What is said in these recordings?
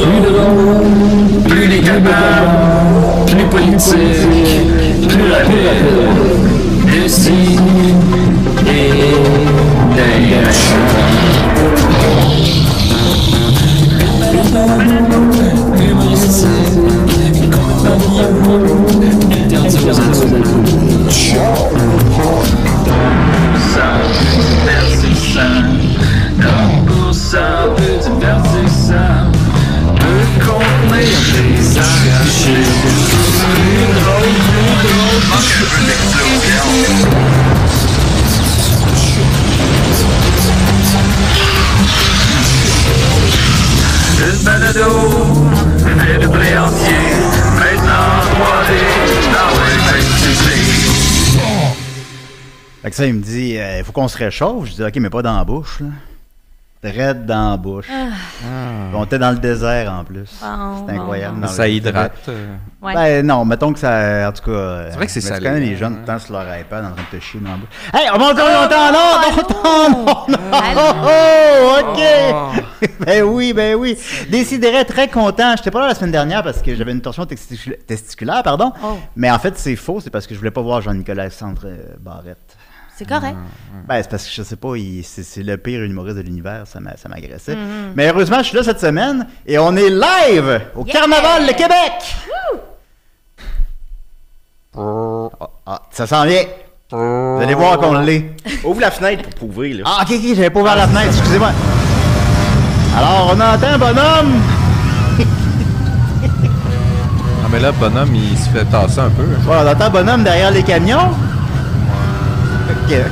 drôle, plus il est capable, plus politique, plus rapide. D'ici et Humoristique, compagnon, Une balado, fait de blé entier, maintenant 3D, dans le Fait que ça, il me dit, il faut qu'on se réchauffe. Je dis, OK, mais pas dans la bouche, là. Raide dans la bouche. On était dans le désert en plus. Bon, C'était incroyable. bon, Ça hydrate. euh, Ouais. Ben non, mettons que ça. En tout cas. C'est vrai que c'est mais salé, Tu connais les hein, jeunes temps sur leur iPad en train de te chier dans la bouche. Hey, on monte, on entend, non, on. Oh, ok. ben oui, ben oui. Décidérez très content. J'étais pas là la semaine dernière parce que j'avais une torsion testicula- testiculaire, pardon. Oh. Mais en fait, c'est faux. C'est parce que je voulais pas voir Jean-Nicolas euh, Barrette. C'est correct. Ben, c'est parce que je sais pas, il- c'est c'est le pire humoriste de l'univers, ça m'a- ça m'agressait. Mais heureusement, je suis là cette semaine et on est live au Yeah! Carnaval de Québec! Ah, ah, ça s'en vient. Vous allez voir qu'on l'est. Ouvre la fenêtre pour prouver, là. Ah, ok, ok, j'avais pas ouvert la fenêtre, excusez-moi. Alors, on entend un bonhomme. Ah, mais là, bonhomme, il se fait tasser un peu. hein. Ouais, on entend un bonhomme derrière les camions.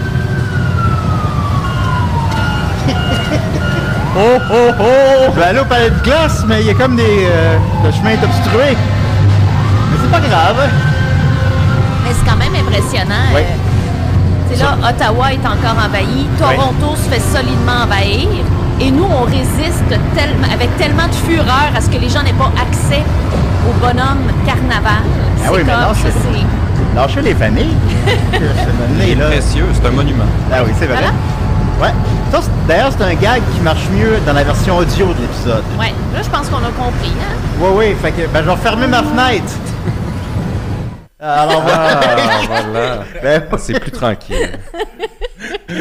Oh, oh, oh! Je vais aller au palais de glace, mais il y a comme des. euh, le chemin est obstrué. Mais c'est pas grave. Mais c'est quand même impressionnant. Oui. euh, sais, là, Ottawa est encore envahi. Toronto se fait solidement envahir. Et nous, on résiste avec tellement de fureur à ce que les gens n'aient pas accès au bonhomme carnaval. Ah c'est oui, mais c'est- c'est. Lâchez les familles. C'est précieux, c'est un monument. Ah oui, c'est vrai. Voilà. Ouais. D'ailleurs, c'est un gag qui marche mieux dans la version audio de l'épisode. Ouais, là, je pense qu'on a compris. Hein? Oui, oui, fait que ben, je vais refermer ma fenêtre. Alors, Ah, voilà. ben, C'est plus tranquille.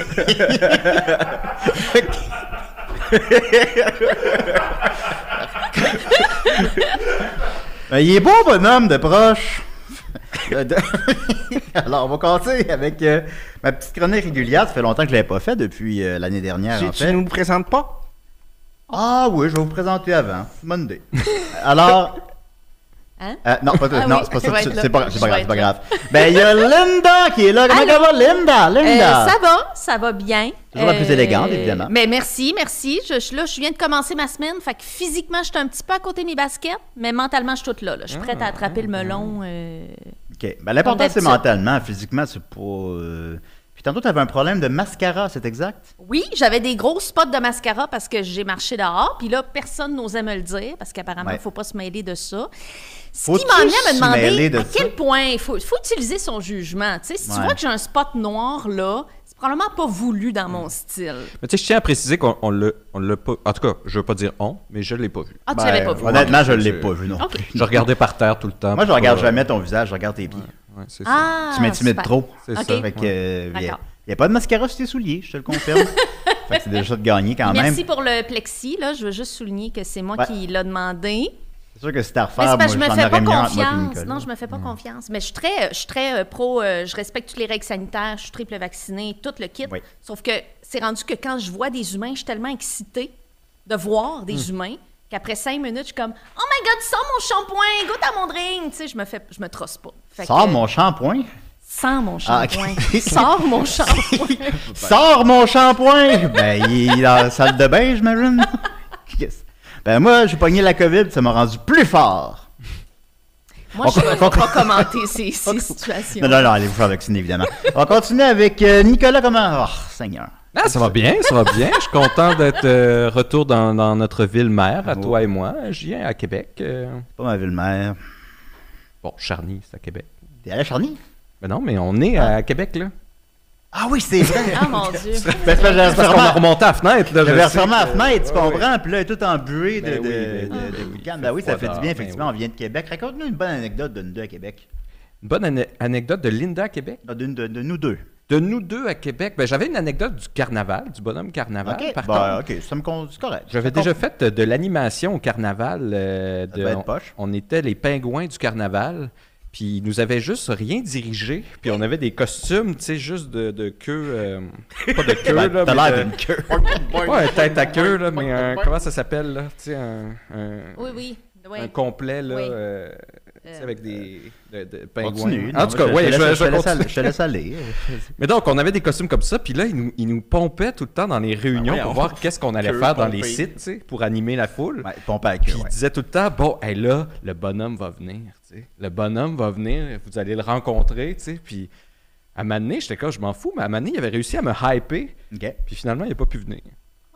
ben, il est beau, bonhomme, de proche. De- de- Alors, on va commencer avec euh, ma petite chronique régulière. Ça fait longtemps que je ne l'avais pas fait depuis euh, l'année dernière, Tu, en tu nous présentes pas? Ah oui, je vais vous présenter avant. Monday. Alors. Hein? euh, non, pas, Ah non oui, c'est pas ça. C'est pas, pas grave, c'est pas grave. Ben, il y a Linda qui est là. Comment ça va, Linda? Linda? Euh, ça va, ça va bien. Euh, Toujours la plus élégante, évidemment. Mais merci, merci. Je, je- là, je viens de commencer ma semaine. Fait que physiquement, je suis un petit peu à côté de mes baskets, mais mentalement, je suis toute là. là. Je suis prête à attraper le melon. OK. Ben, l'important, c'est mentalement. Physiquement, c'est pas. euh, Puis tantôt, tu avais un problème de mascara, c'est exact? Oui, j'avais des gros spots de mascara parce que j'ai marché dehors. Puis là, personne n'osait me le dire parce qu'apparemment, il Ouais. ne faut pas se mêler de ça. Ce qui vient à me demander de à quel ça? point il faut, faut utiliser son jugement. Tu sais, si tu vois que j'ai un spot noir là, probablement pas voulu dans mon style. Mais tu sais, je tiens à préciser qu'on on l'a on l'a pas. En tout cas, je veux pas dire on, mais je l'ai pas vu. Ah, tu Ben, l'avais pas vu. Honnêtement, je l'ai pas vu non. Je regardais par terre tout le temps. Moi, je regarde jamais ton visage, je regarde tes pieds. Ouais, c'est ça. Ah, tu m'intimides super. trop. C'est ça. Fait que, ouais. euh, il n'y a, y a pas de mascara sur tes souliers, je te le confirme. fait que c'est déjà de gagner quand même. Merci pour le plexi. Là, je veux juste souligner que c'est moi Ouais. qui l'a demandé. C'est sûr que t'as à Mais refaire, c'est parce moi, que je me fais pas confiance. Non, je me fais pas confiance. Mais je suis très, je suis très euh, pro. euh, je respecte toutes les règles sanitaires. Je suis triple vaccinée, tout le kit. Oui. Sauf que c'est rendu que quand je vois des humains, je suis tellement excitée de voir des humains qu'après cinq minutes, je suis comme Oh my God, sors mon shampoing, goûte à mon drink. Tu sais, je me fais, je me trosse pas. Fait Sors que, mon shampoing? Sans mon Ah, shampoing. Sors mon shampoing. Sors mon shampoing! ben, il est dans la salle de bain, j'imagine. Qu'est-ce- ben, moi, j'ai pogné la COVID, ça m'a rendu plus fort. Moi, je ne vais pas commenter ces, ces situations. Non, non, non, allez vous faire vacciner, évidemment. On va continuer avec euh, Nicolas comment? Oh, Seigneur. Ah, ça va bien, ça va bien. Je suis content d'être euh, retour dans, dans notre ville mère, à toi et moi. Je viens à Québec. euh, C'est pas ma ville-mère. Bon, Charny, c'est à Québec. T'es allé à Charny? Ben non, mais on est à Québec, là. Ah oui, c'est vrai. Ah mon Dieu. Ben, c'est parce qu'on a remonté à la fenêtre. là, j'avais refermé la que- fenêtre, tu Ouais, comprends? Puis là, elle est tout embuée de, Ben de, oui, ben de- oui. de Ben oui, ça fait du bien, dehors, ben effectivement. On vient de Québec. Raconte-nous une bonne anecdote de nous deux à Québec. Une bonne ane- anecdote de Linda à Québec? Ah, De, nous deux. De nous deux à Québec, ben, j'avais une anecdote du carnaval, du bonhomme carnaval. OK, Par ben, contre, ça me c'est correct. j'avais déjà fait de l'animation au carnaval. euh, de- on, poche. on était les pingouins du carnaval. Puis ils nous avaient juste rien dirigé. Puis on avait des costumes, tu sais, juste de, de queue. euh, pas de queue, Ben, là. T'as mais l'air d'une queue. Pas un tête à queue, là, mais un- comment ça s'appelle, là? Tu sais, un, un, Oui, oui. un complet, là, Oui. euh, Euh, avec des de, de pingouins. Continue. En tout cas, je- ouais, je, je, te laisse- je je te laisse continue. aller- je te laisse aller. Mais donc, on avait des costumes comme ça, puis là, ils nous, ils nous pompaient tout le temps dans les réunions Ah, pour voir qu'est-ce qu'on allait faire dans les sites, tu sais, pour animer la foule. Ouais, pompe à la Puis ouais. disait tout le temps, bon, hey, là, le bonhomme va venir, tu sais. Le bonhomme va venir, vous allez le rencontrer, tu sais. Puis à donné, j'étais comme, je m'en fous, mais à donné, il avait réussi à me hyper, OK. puis finalement, il n'a pas pu venir.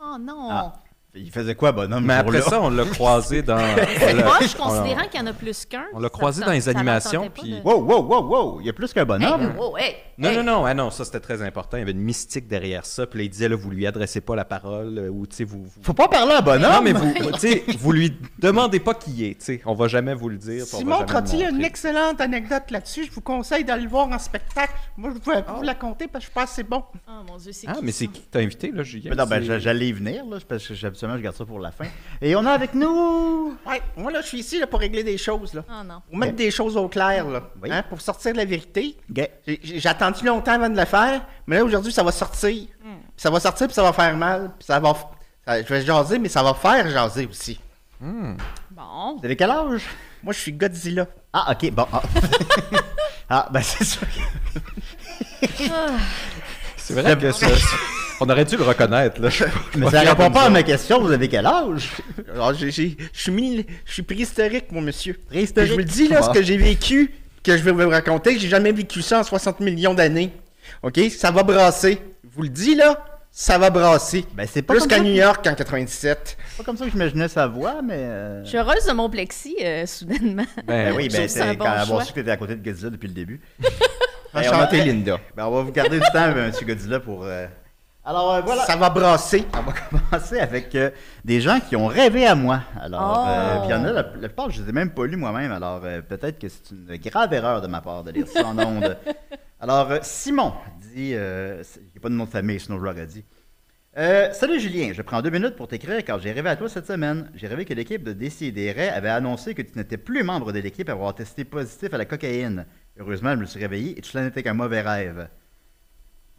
Oh non. Ah, Il faisait quoi, bonhomme? Mais après ça, on l'a croisé dans. On l'a- considérant qu'il y en a plus qu'un. on l'a croisé dans les animations, puis- de- Wow, wow, wow, wow! Il y a plus qu'un Hey, bonhomme. wow, hey, Non, hey. non, non, ah non, ça c'était très important. Il y avait une mystique derrière ça. Puis là, il disait, là, vous lui adressez pas la parole, euh, ou tu sais, vous. vous- Faut pas parler à un bonhomme! Non, mais vous, tu sais, vous lui demandez pas qui il est, tu sais. On va jamais vous le dire. Simon Trottier a une excellente anecdote là-dessus. Je vous conseille d'aller le voir en spectacle. Moi, je vais vous la compter parce que je pense que c'est bon. Oh mon Dieu, c'est Ah, qui mais c'est qui t'as invité, là, Julien? Non, ben, j'allais y venir, là, parce que je garde ça pour la fin. Et on a avec nous... Ouais, moi, là, je suis ici là, pour régler des choses. Là. Oh non. Pour mettre des choses au clair, là. Oui. Hein, pour sortir de la vérité. J'ai- attendu longtemps avant de le faire, mais là, aujourd'hui, ça va sortir. Puis Ça va sortir, puis ça va faire mal. Puis ça va. ça- je vais jaser, mais ça va faire jaser aussi. Bon. Vous avez quel âge? Moi, je suis Godzilla. Ah, OK, bon. Ah, Ah, ben c'est sûr. C'est vrai que ça- on aurait dû le reconnaître, là. Mais ça répond pas à ma question, vous avez quel âge? Alors, j'ai- j'ai- je suis mis- je suis préhistorique, mon monsieur. Préhistorique. Je vous le dis, là, Ah. ce que j'ai vécu, que je vais vous raconter, que j'ai jamais vécu ça en 60 millions d'années. OK? Ça va brasser. Je vous le dis, là, ça va brasser. Ben, c'est pas Plus qu'à New York en 97. C'est pas comme ça que j'imaginais sa voix, mais... euh, Je suis heureuse de mon plexi, euh, soudainement. Ben oui, ben c'est bon quand avoir su que t'étais à côté de Godzilla depuis le début. Enchanté, on a- Linda. Ben, on va vous garder du temps, M. Godzilla, pour... euh, Alors, euh, voilà. Ça va brasser. On va commencer avec euh, des gens qui ont rêvé à moi. Alors, Oh. euh, puis il y en a, la, la plupart, je ne les ai même pas lus moi-même. Alors, euh, peut-être que c'est une grave erreur de ma part de lire ça en ondes. Alors, Simon dit, il n'y a pas de nom de famille, sinon je l'aurais dit. Salut Julien, je prends deux minutes pour t'écrire car j'ai rêvé à toi cette semaine. J'ai rêvé que l'équipe de Décideret avait annoncé que tu n'étais plus membre de l'équipe après avoir testé positif à la cocaïne. Heureusement, je me suis réveillé et tout cela n'était qu'un mauvais rêve.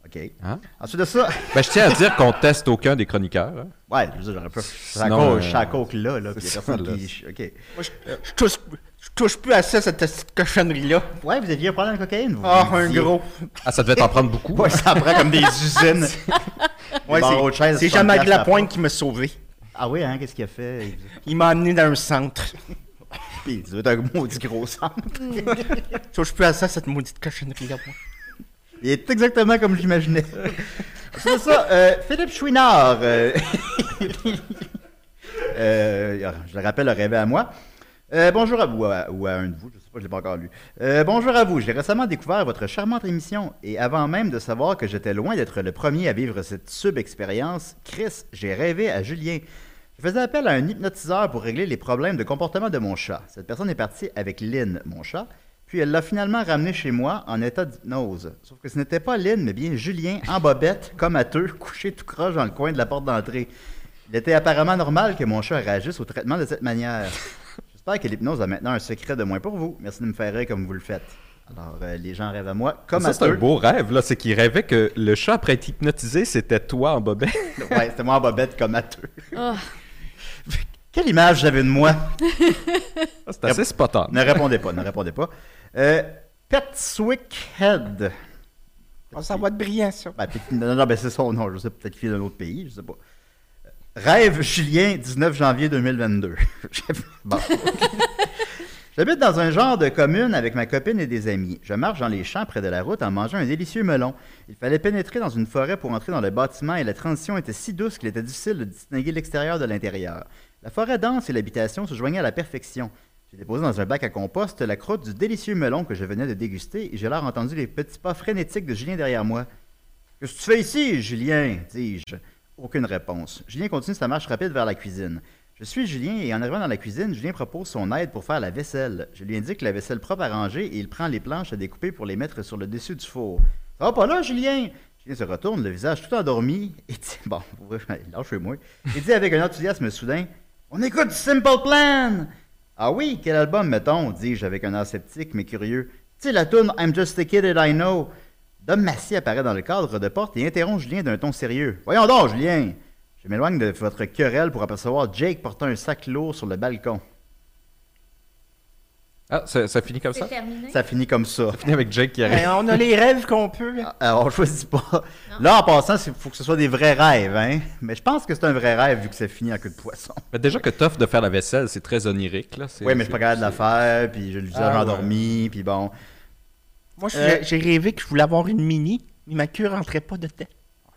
OK. Hein? Ensuite de ça, Ben, je tiens à dire qu'on teste aucun des chroniqueurs. hein. Ouais, je veux dire, j'aurais pas. Sinon, encore euh, là, là, puis il y a c'est personne ça, là. qui. Ok. Moi, je, je touche, je touche plus à ça, cette cochonnerie-là. Ouais, vous aviez un problème de cocaïne, vous Ah, vous un disiez. gros. Ah, ça devait t'en prendre beaucoup. Ouais, ça prend comme des usines. Ouais, de c'est 60 Jean-Marc piastres Lapointe qui m'a sauvé. Ah oui, hein, qu'est-ce qu'il a fait? Il m'a amené dans un centre. Puis, il doit être un maudit gros centre. Je touche plus à ça, cette maudite cochonnerie-là. Il est exactement comme je l'imaginais. C'est ça, euh, Philippe Chouinard. euh, euh, je le rappelle, rêvé à moi. Bonjour à vous, ou à un de vous, je sais pas, je l'ai pas encore lu. Bonjour à vous, j'ai récemment découvert votre charmante émission et avant même de savoir que j'étais loin d'être le premier à vivre cette sub-expérience, Chris, j'ai rêvé à Julien. Je faisais appel à un hypnotiseur pour régler les problèmes de comportement de mon chat. Cette personne est partie avec Lynn, mon chat, puis elle l'a finalement ramené chez moi en état d'hypnose. Sauf que ce n'était pas Lynn, mais bien Julien, en bobette, comme à deux, couché tout croche dans le coin de la porte d'entrée. Il était apparemment normal que mon chat réagisse au traitement de cette manière. J'espère que l'hypnose a maintenant un secret de moins pour vous. Merci de me faire rire comme vous le faites. Alors, euh, les gens rêvent à moi, comme ça, à c'est un beau rêve, là. C'est qu'il rêvait que le chat, après être hypnotisé, c'était toi en bobette. Ouais, c'était moi en bobette, comme à deux. Oh. Quelle image j'avais de moi? C'est assez spot on. Ne répondez pas, ne répondez pas. Euh, Petswick Head. Ah, ça va être brillant, ça. Ben, non, non, ben c'est son nom. Je sais peut-être qu'il est d'un autre pays, je sais pas. Rêve Julien, 19 janvier 2022. bon. J'habite dans un genre de commune avec ma copine et des amis. Je marche dans les champs près de la route en mangeant un délicieux melon. Il fallait pénétrer dans une forêt pour entrer dans le bâtiment et la transition était si douce qu'il était difficile de distinguer l'extérieur de l'intérieur. La forêt dense et l'habitation se joignaient à la perfection. J'ai déposé dans un bac à compost la croûte du délicieux melon que je venais de déguster et j'ai alors entendu les petits pas frénétiques de Julien derrière moi. Qu'est-ce que tu fais ici, Julien dis-je. Aucune réponse. Julien continue sa marche rapide vers la cuisine. Je suis Julien et en arrivant dans la cuisine, Julien propose son aide pour faire la vaisselle. Je lui indique la vaisselle propre à ranger et il prend les planches à découper pour les mettre sur le dessus du four. Ça va pas là, Julien Julien se retourne, le visage tout endormi, et dit Bon, lâchez-moi. Il dit avec un enthousiasme soudain On écoute Simple Plan Ah oui, quel album mettons dis-je avec un air sceptique mais curieux. Tu sais, la tune I'm just a kid and I know. Dom Massy apparaît dans le cadre de porte et interrompt Julien d'un ton sérieux. Voyons donc, Julien Je m'éloigne de votre querelle pour apercevoir Jake portant un sac lourd sur le balcon. Ah, ça, ça finit comme ça? Terminé. Ça finit comme ça. finit avec Jake qui arrive. Ben, on a les rêves qu'on peut. Alors, on choisit pas. Là, en passant, il faut que ce soit des vrais rêves, hein. Mais je pense que c'est un vrai rêve vu que ça finit en queue de poisson. Mais déjà que t'offres de faire la vaisselle, c'est très onirique. Là. Oui, mais je suis pas c'est- capable de la faire, puis j'ai le visage Ah, ouais. puis bon. Moi, je- Euh, j'ai rêvé que je voulais avoir une mini, mais ma queue rentrait pas dedans.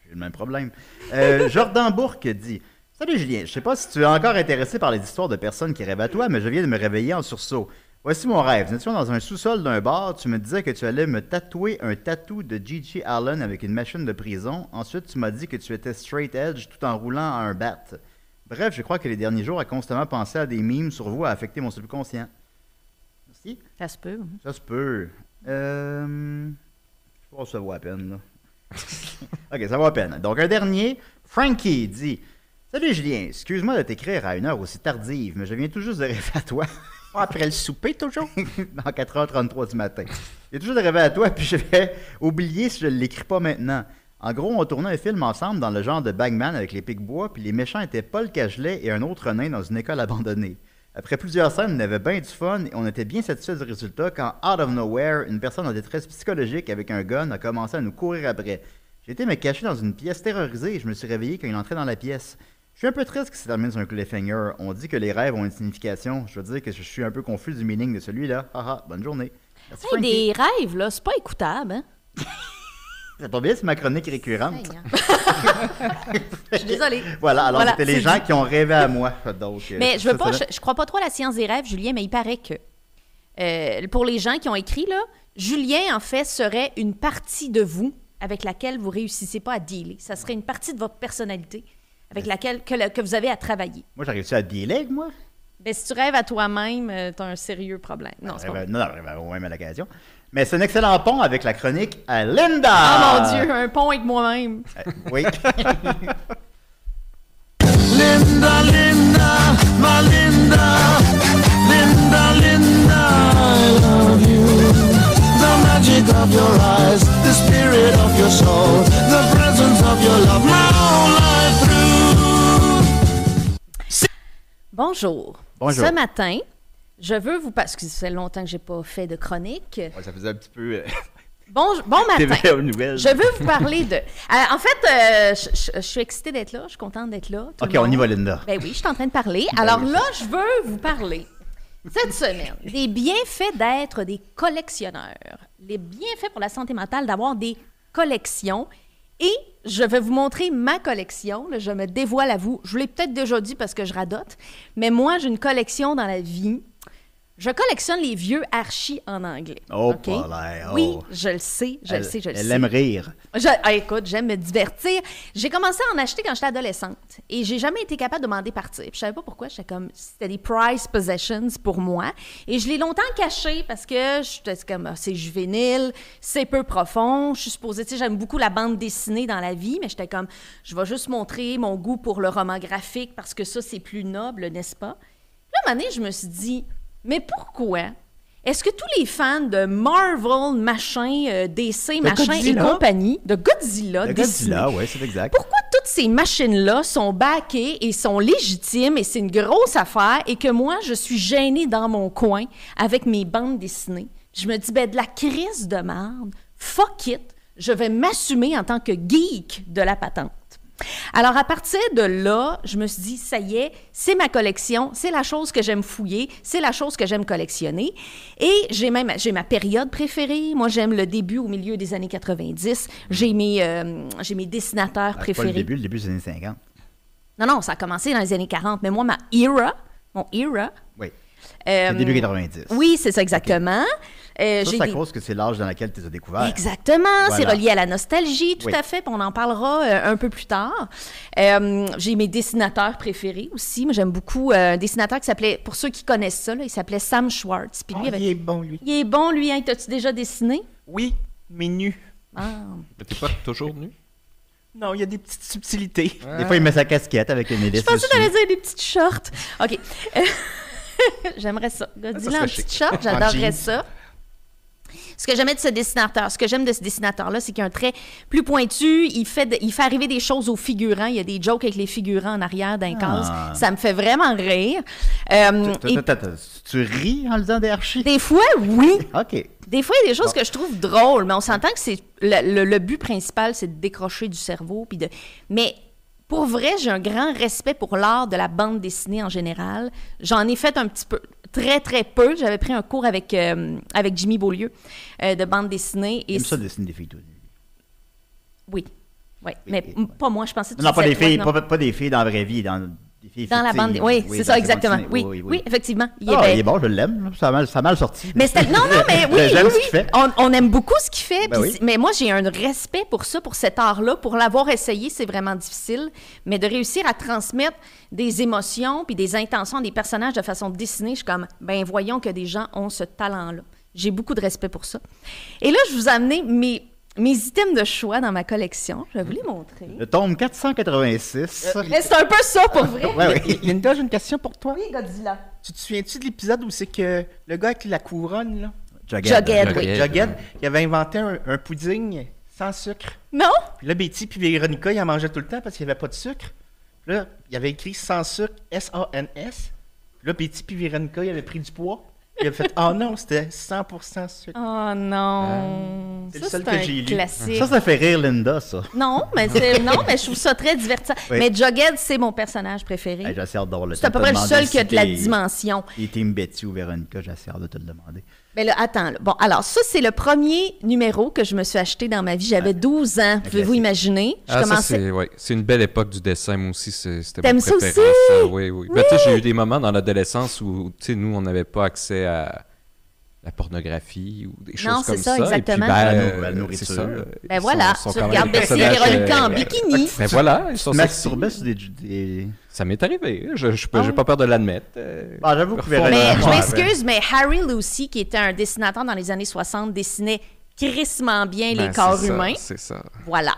J'ai le même problème. Euh, Jordan Bourque dit Salut Julien, je sais pas si tu es encore intéressé par les histoires de personnes qui rêvent à toi, mais je viens de me réveiller en sursaut. Voici mon rêve. Nous étions dans un sous-sol d'un bar. Tu me disais que tu allais me tatouer un tatou de Gigi Allen avec une machine de prison. Ensuite, tu m'as dit que tu étais straight edge tout en roulant à un bat. Bref, je crois que les derniers jours, à constamment penser à des mimes sur vous a affecté mon subconscient. Merci. Ça se peut. Ça se peut. Euh... Je pense que ça vaut à peine, là. ok, ça vaut à peine. Donc, un dernier. Frankie dit Salut Julien, excuse-moi de t'écrire à une heure aussi tardive, mais je viens tout juste de rêver à toi. Après le souper, toujours? dans 4h33 du matin. J'ai toujours de rêver à toi, puis je vais oublier si je ne l'écris pas maintenant. En gros, on tournait un film ensemble dans le genre de Bagman avec les pics-bois, puis les méchants étaient Paul Cagelet et un autre nain dans une école abandonnée. Après plusieurs scènes, on avait bien du fun et on était bien satisfait du résultat quand, out of nowhere, une personne en détresse psychologique avec un gun a commencé à nous courir après. Été me cacher dans une pièce terrorisée et je me suis réveillé quand il entrait dans la pièce. Je suis un peu triste que ça termine sur un cliffhanger. On dit que les rêves ont une signification. Je veux dire que je suis un peu confus du meaning de celui-là. Haha, bonne journée. Merci, Hey, Frankie. des rêves, là, c'est pas écoutable, hein? Ça tombe bien, c'est ma chronique récurrente. Je suis désolée. Voilà, alors Voilà, c'était les gens qui ont rêvé à moi. Donc, euh, Mais je veux pas, je, je crois pas trop à la science des rêves, Julien, mais il paraît que euh, pour les gens qui ont écrit là, Julien en fait serait une partie de vous avec laquelle vous réussissez pas à dealer. Ça serait une partie de votre personnalité avec laquelle que, le- que vous avez à travailler. Moi, réussi à dealer, moi. Ben, si tu rêves à toi-même, euh, t'as un sérieux problème. Non, c'est Je pas. Non, non, même à l'occasion. Mais c'est un excellent pont avec la chronique à Linda. Oh mon Dieu, un pont avec moi-même. Euh, oui. Linda, Linda, my Linda, Linda, Linda, I love you. The magic of your eyes, the spirit of your soul, Bonjour. Bonjour. Ce matin, je veux vous parce que ça fait longtemps que j'ai pas fait de chronique. Ouais, ça faisait un petit peu. Euh, Bon, bon matin. Je veux vous parler de. Euh, en fait, euh, je, je- je suis excitée d'être là. Je suis contente d'être là. Ok, on y va, Linda. Ben oui, je suis en train de parler. Alors oui. là, je veux vous parler cette semaine des bienfaits d'être des collectionneurs. Les bienfaits pour la santé mentale d'avoir des collections. Et je vais vous montrer ma collection. Je me dévoile à vous. Je vous l'ai peut-être déjà dit parce que je radote. Mais moi, j'ai une collection dans la vie. Je collectionne les vieux archis en anglais. Oh, OK? pas l'air, oh. Oui, je le sais, je elle, le sais, je le elle sais. aime rire. Je- ah, écoute, j'aime me divertir. J'ai commencé à en acheter quand j'étais adolescente et j'ai jamais été capable de m'en départir. Puis je savais pas pourquoi. J'étais comme c'était des prize possessions pour moi et je l'ai longtemps caché parce que j'étais comme ah, c'est juvénile, c'est peu profond. Je suis supposée, tu sais, j'aime beaucoup la bande dessinée dans la vie, mais j'étais comme je vais juste montrer mon goût pour le roman graphique parce que ça c'est plus noble, n'est-ce pas? Là, un moment donné, je me suis dit mais pourquoi? Est-ce que tous les fans de Marvel, machin, euh, DC, machin Godzilla. et compagnie, de Godzilla, dessiné, Godzilla, oui, c'est exact. pourquoi toutes ces machines-là sont backées et sont légitimes et c'est une grosse affaire et que moi, je suis gênée dans mon coin avec mes bandes dessinées? Je me dis, ben, de la crise de merde, fuck it, je vais m'assumer en tant que geek de la patente. Alors, à partir de là, je me suis dit, ça y est, c'est ma collection, c'est la chose que j'aime fouiller, c'est la chose que j'aime collectionner. Et j'ai même, j'ai ma période préférée. Moi, j'aime le début au milieu des années 90. J'ai mes, euh, j'ai mes dessinateurs Ah, pas préférés. le début, le début des années 50. Non, non, ça a commencé dans les années 40. Mais moi, ma era, mon era, Euh, début 90. Oui, c'est ça exactement. Euh, Ça, j'ai c'est à des- cause que c'est l'âge dans lequel tu les as découverts. Exactement, c'est relié à la nostalgie, tout Oui. à fait. on en parlera euh, un peu plus tard. Euh, j'ai mes dessinateurs préférés aussi. Moi, j'aime beaucoup euh, un dessinateur qui s'appelait, pour ceux qui connaissent ça, là, il s'appelait Sam Schwartz. Puis lui, avait- il est bon, lui. il est bon, lui. Hein, T'as-tu déjà dessiné? Oui, mais nu. Ah. Mais T'es pas toujours nu? Non, il y a des petites subtilités. Des fois, il met sa casquette avec une hélice Je pensais que t'allais dire des petites shorts. OK. J'aimerais ça. Godzilla serait en chic. shorts, En j'adorerais ça. Ce que j'aimais de ce dessinateur, ce que j'aime de ce dessinateur-là, c'est qu'il a un trait plus pointu. Il fait, de- il fait arriver des choses aux figurants. Il y a des jokes avec les figurants en arrière d'un Ah. Ça me fait vraiment rire. Euh, Tu- et ris en lisant des archives? des fois, oui. OK. Des fois, il y a des choses que je trouve drôles, mais on s'entend que c'est le, le- le but principal, c'est de décrocher du cerveau. Puis de... Mais pour vrai, j'ai un grand respect pour l'art de la bande dessinée en général. J'en ai fait un petit peu, très, très peu. J'avais pris un cours avec, euh, avec Jimmy Beaulieu euh, de bande dessinée. Et J'aime ça dessiner des filles tout. Oui. Oui. Mais pas moi, je pensais que tu Non, pas des filles, non. pas, pas des filles dans la vraie vie, dans Dans la bande. fictives. Oui, c'est ça, exactement. Oui, dessinée. oui, effectivement. Il est Ah, il est bon, je l'aime. Ça a mal, ça a mal sorti. Mais non, non, mais oui, J'aime oui, ce oui. qu'il fait. On, on aime beaucoup ce qu'il fait. Ben oui. Mais moi, j'ai un respect pour ça, pour cet art-là. Pour l'avoir essayé, c'est vraiment difficile. Mais de réussir à transmettre des émotions puis des intentions des personnages de façon dessinée, je suis comme, ben voyons que des gens ont ce talent-là. J'ai beaucoup de respect pour ça. Et là, je vous ai amené mes, mes items de choix dans ma collection. Je vais vous les montrer. Le tome 486. Mais c'est un peu ça, pour vrai. Ouais, oui. Linda, j'ai une question pour toi. Oui, Godzilla. Tu te souviens-tu de l'épisode où c'est que le gars avec la couronne, là, Jughead. Jughead, oui. Jughead. Jughead, il avait inventé un, un pudding sans sucre. Non? Puis là, Betty puis Véronica, ils en mangeaient tout le temps parce qu'il n'y avait pas de sucre. Puis là, il avait écrit sans sucre, S-A-N-S. Puis là, Betty puis Véronica, ils avaient pris du poids. Il avait fait, ah non, c'était 100% sucre. Oh non. c'est ça, le seul c'est que un j'ai lu. classique. Ça, ça fait rire Linda, ça. Non, mais c'est non, mais je trouve ça très divertissant. Oui. Mais Jughead, c'est mon personnage préféré. Hey, j'ai assez hâte d'avoir le c'est à peu près le seul qui a de la dimension. t'es Team Betty ou Véronica, j'ai assez hâte de te le demander. Mais là, attends. là. Bon, alors, ça, c'est le premier numéro que je me suis acheté dans ma vie. J'avais 12 ans. Pouvez-vous imaginer? Je Ah, ça, commençais. c'est ouais, c'est une belle époque du dessin, moi aussi. C'était T'aimes mon ça aussi? ça, oui, oui. Ben, tu sais, j'ai eu des moments dans l'adolescence où, tu sais, nous, on n'avait pas accès à la pornographie ou des choses Non, c'est comme ça, ça. exactement. Et puis, ben, La euh, la nourriture. c'est ça. Ben Ils voilà, sont- sont tu regardes des Bessie et personnages, Véronica en euh, bikini. Ben voilà, ils sont sur des, des... Ça m'est arrivé. Je Ah j'ai oui. pas peur de l'admettre. euh, Ah, j'avoue que Mais je m'excuse, mais Harry Lucy, qui était un dessinateur dans les années 60, dessinait crissement bien ben, les corps c'est ça, humains. C'est ça. Voilà.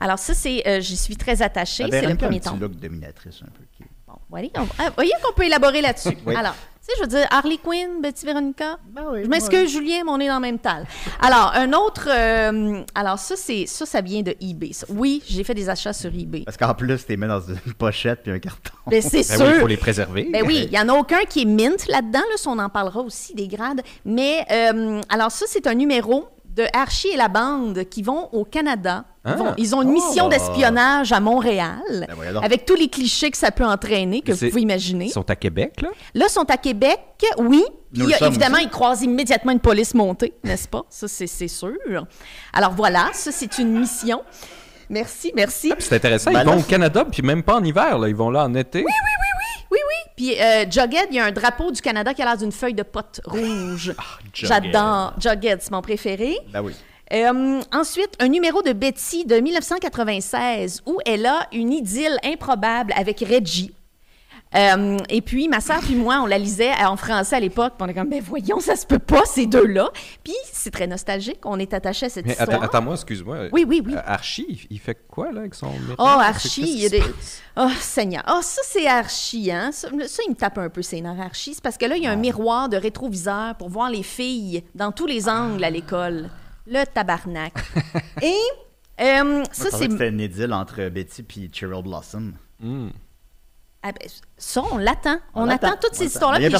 Alors ça, c'est, euh, j'y suis très attachée. C'est le Véronica a un premier petit look dominatrice un peu. Bon, voyez, on- ah, voyez qu'on peut élaborer là-dessus. Oui. Alors, sais, je veux dire, Harley Quinn, Betty Véronica. Ben oui, je m'excuse, oui. Julien, mais on est dans le même tal. Alors, un autre. euh, alors, ça, c'est ça, ça vient de eBay. ça. Oui, j'ai fait des achats sur eBay. Parce qu'en plus, t'es mis dans une pochette puis un carton. Mais c'est Ben sûr. oui, il faut les préserver. Ben oui, il n'y en a aucun qui est mint là-dedans, là, on en parlera aussi des grades. Mais euh, alors ça, c'est un numéro de Archie et la bande qui vont au Canada. Ils, Ah. vont- ils ont une mission Oh. d'espionnage à Montréal, Ben avec tous les clichés que ça peut entraîner, que vous pouvez imaginer. Ils sont à Québec, là? Là, ils sont à Québec, oui. Puis évidemment, aussi. ils croisent immédiatement une police montée, n'est-ce pas? Ça, c'est sûr. Alors voilà, ça, c'est une mission. Merci, merci. C'est intéressant. Ben ils là, vont au Canada, puis même pas en hiver, là. Ils vont là en été. Oui, oui. Puis euh, Jughead, il y a un drapeau du Canada qui a l'air d'une feuille de pote rouge. Ah. J'adore. Jughead, c'est mon préféré. Ben oui. Euh, ensuite, un numéro de Betty de 1996 où elle a une idylle improbable avec Reggie. Euh, et puis, ma soeur puis moi, on la lisait en français à l'époque. On est comme, ben voyons, ça se peut pas, ces deux-là. Puis, c'est très nostalgique. On est attaché à cette Mais histoire. attends, attends-moi, excuse-moi. Oui, oui, oui. Euh, Archie, il- fait quoi, là, avec son? Oh, Archie, il y a des... Oh, Seigneur. Oh, ça, c'est Archie, hein? Ça, ça, il me tape un peu ses nerfs, Archie. C'est parce que là, il y a un miroir de rétroviseur pour voir les filles dans tous les angles à l'école. Le tabarnak. Et euh, ça, c'est... c'était une idylle entre Betty et Cheryl Blossom. Hmm. Ah ben, ça, on l'attend. On, attend toutes on ces histoires-là. Mais y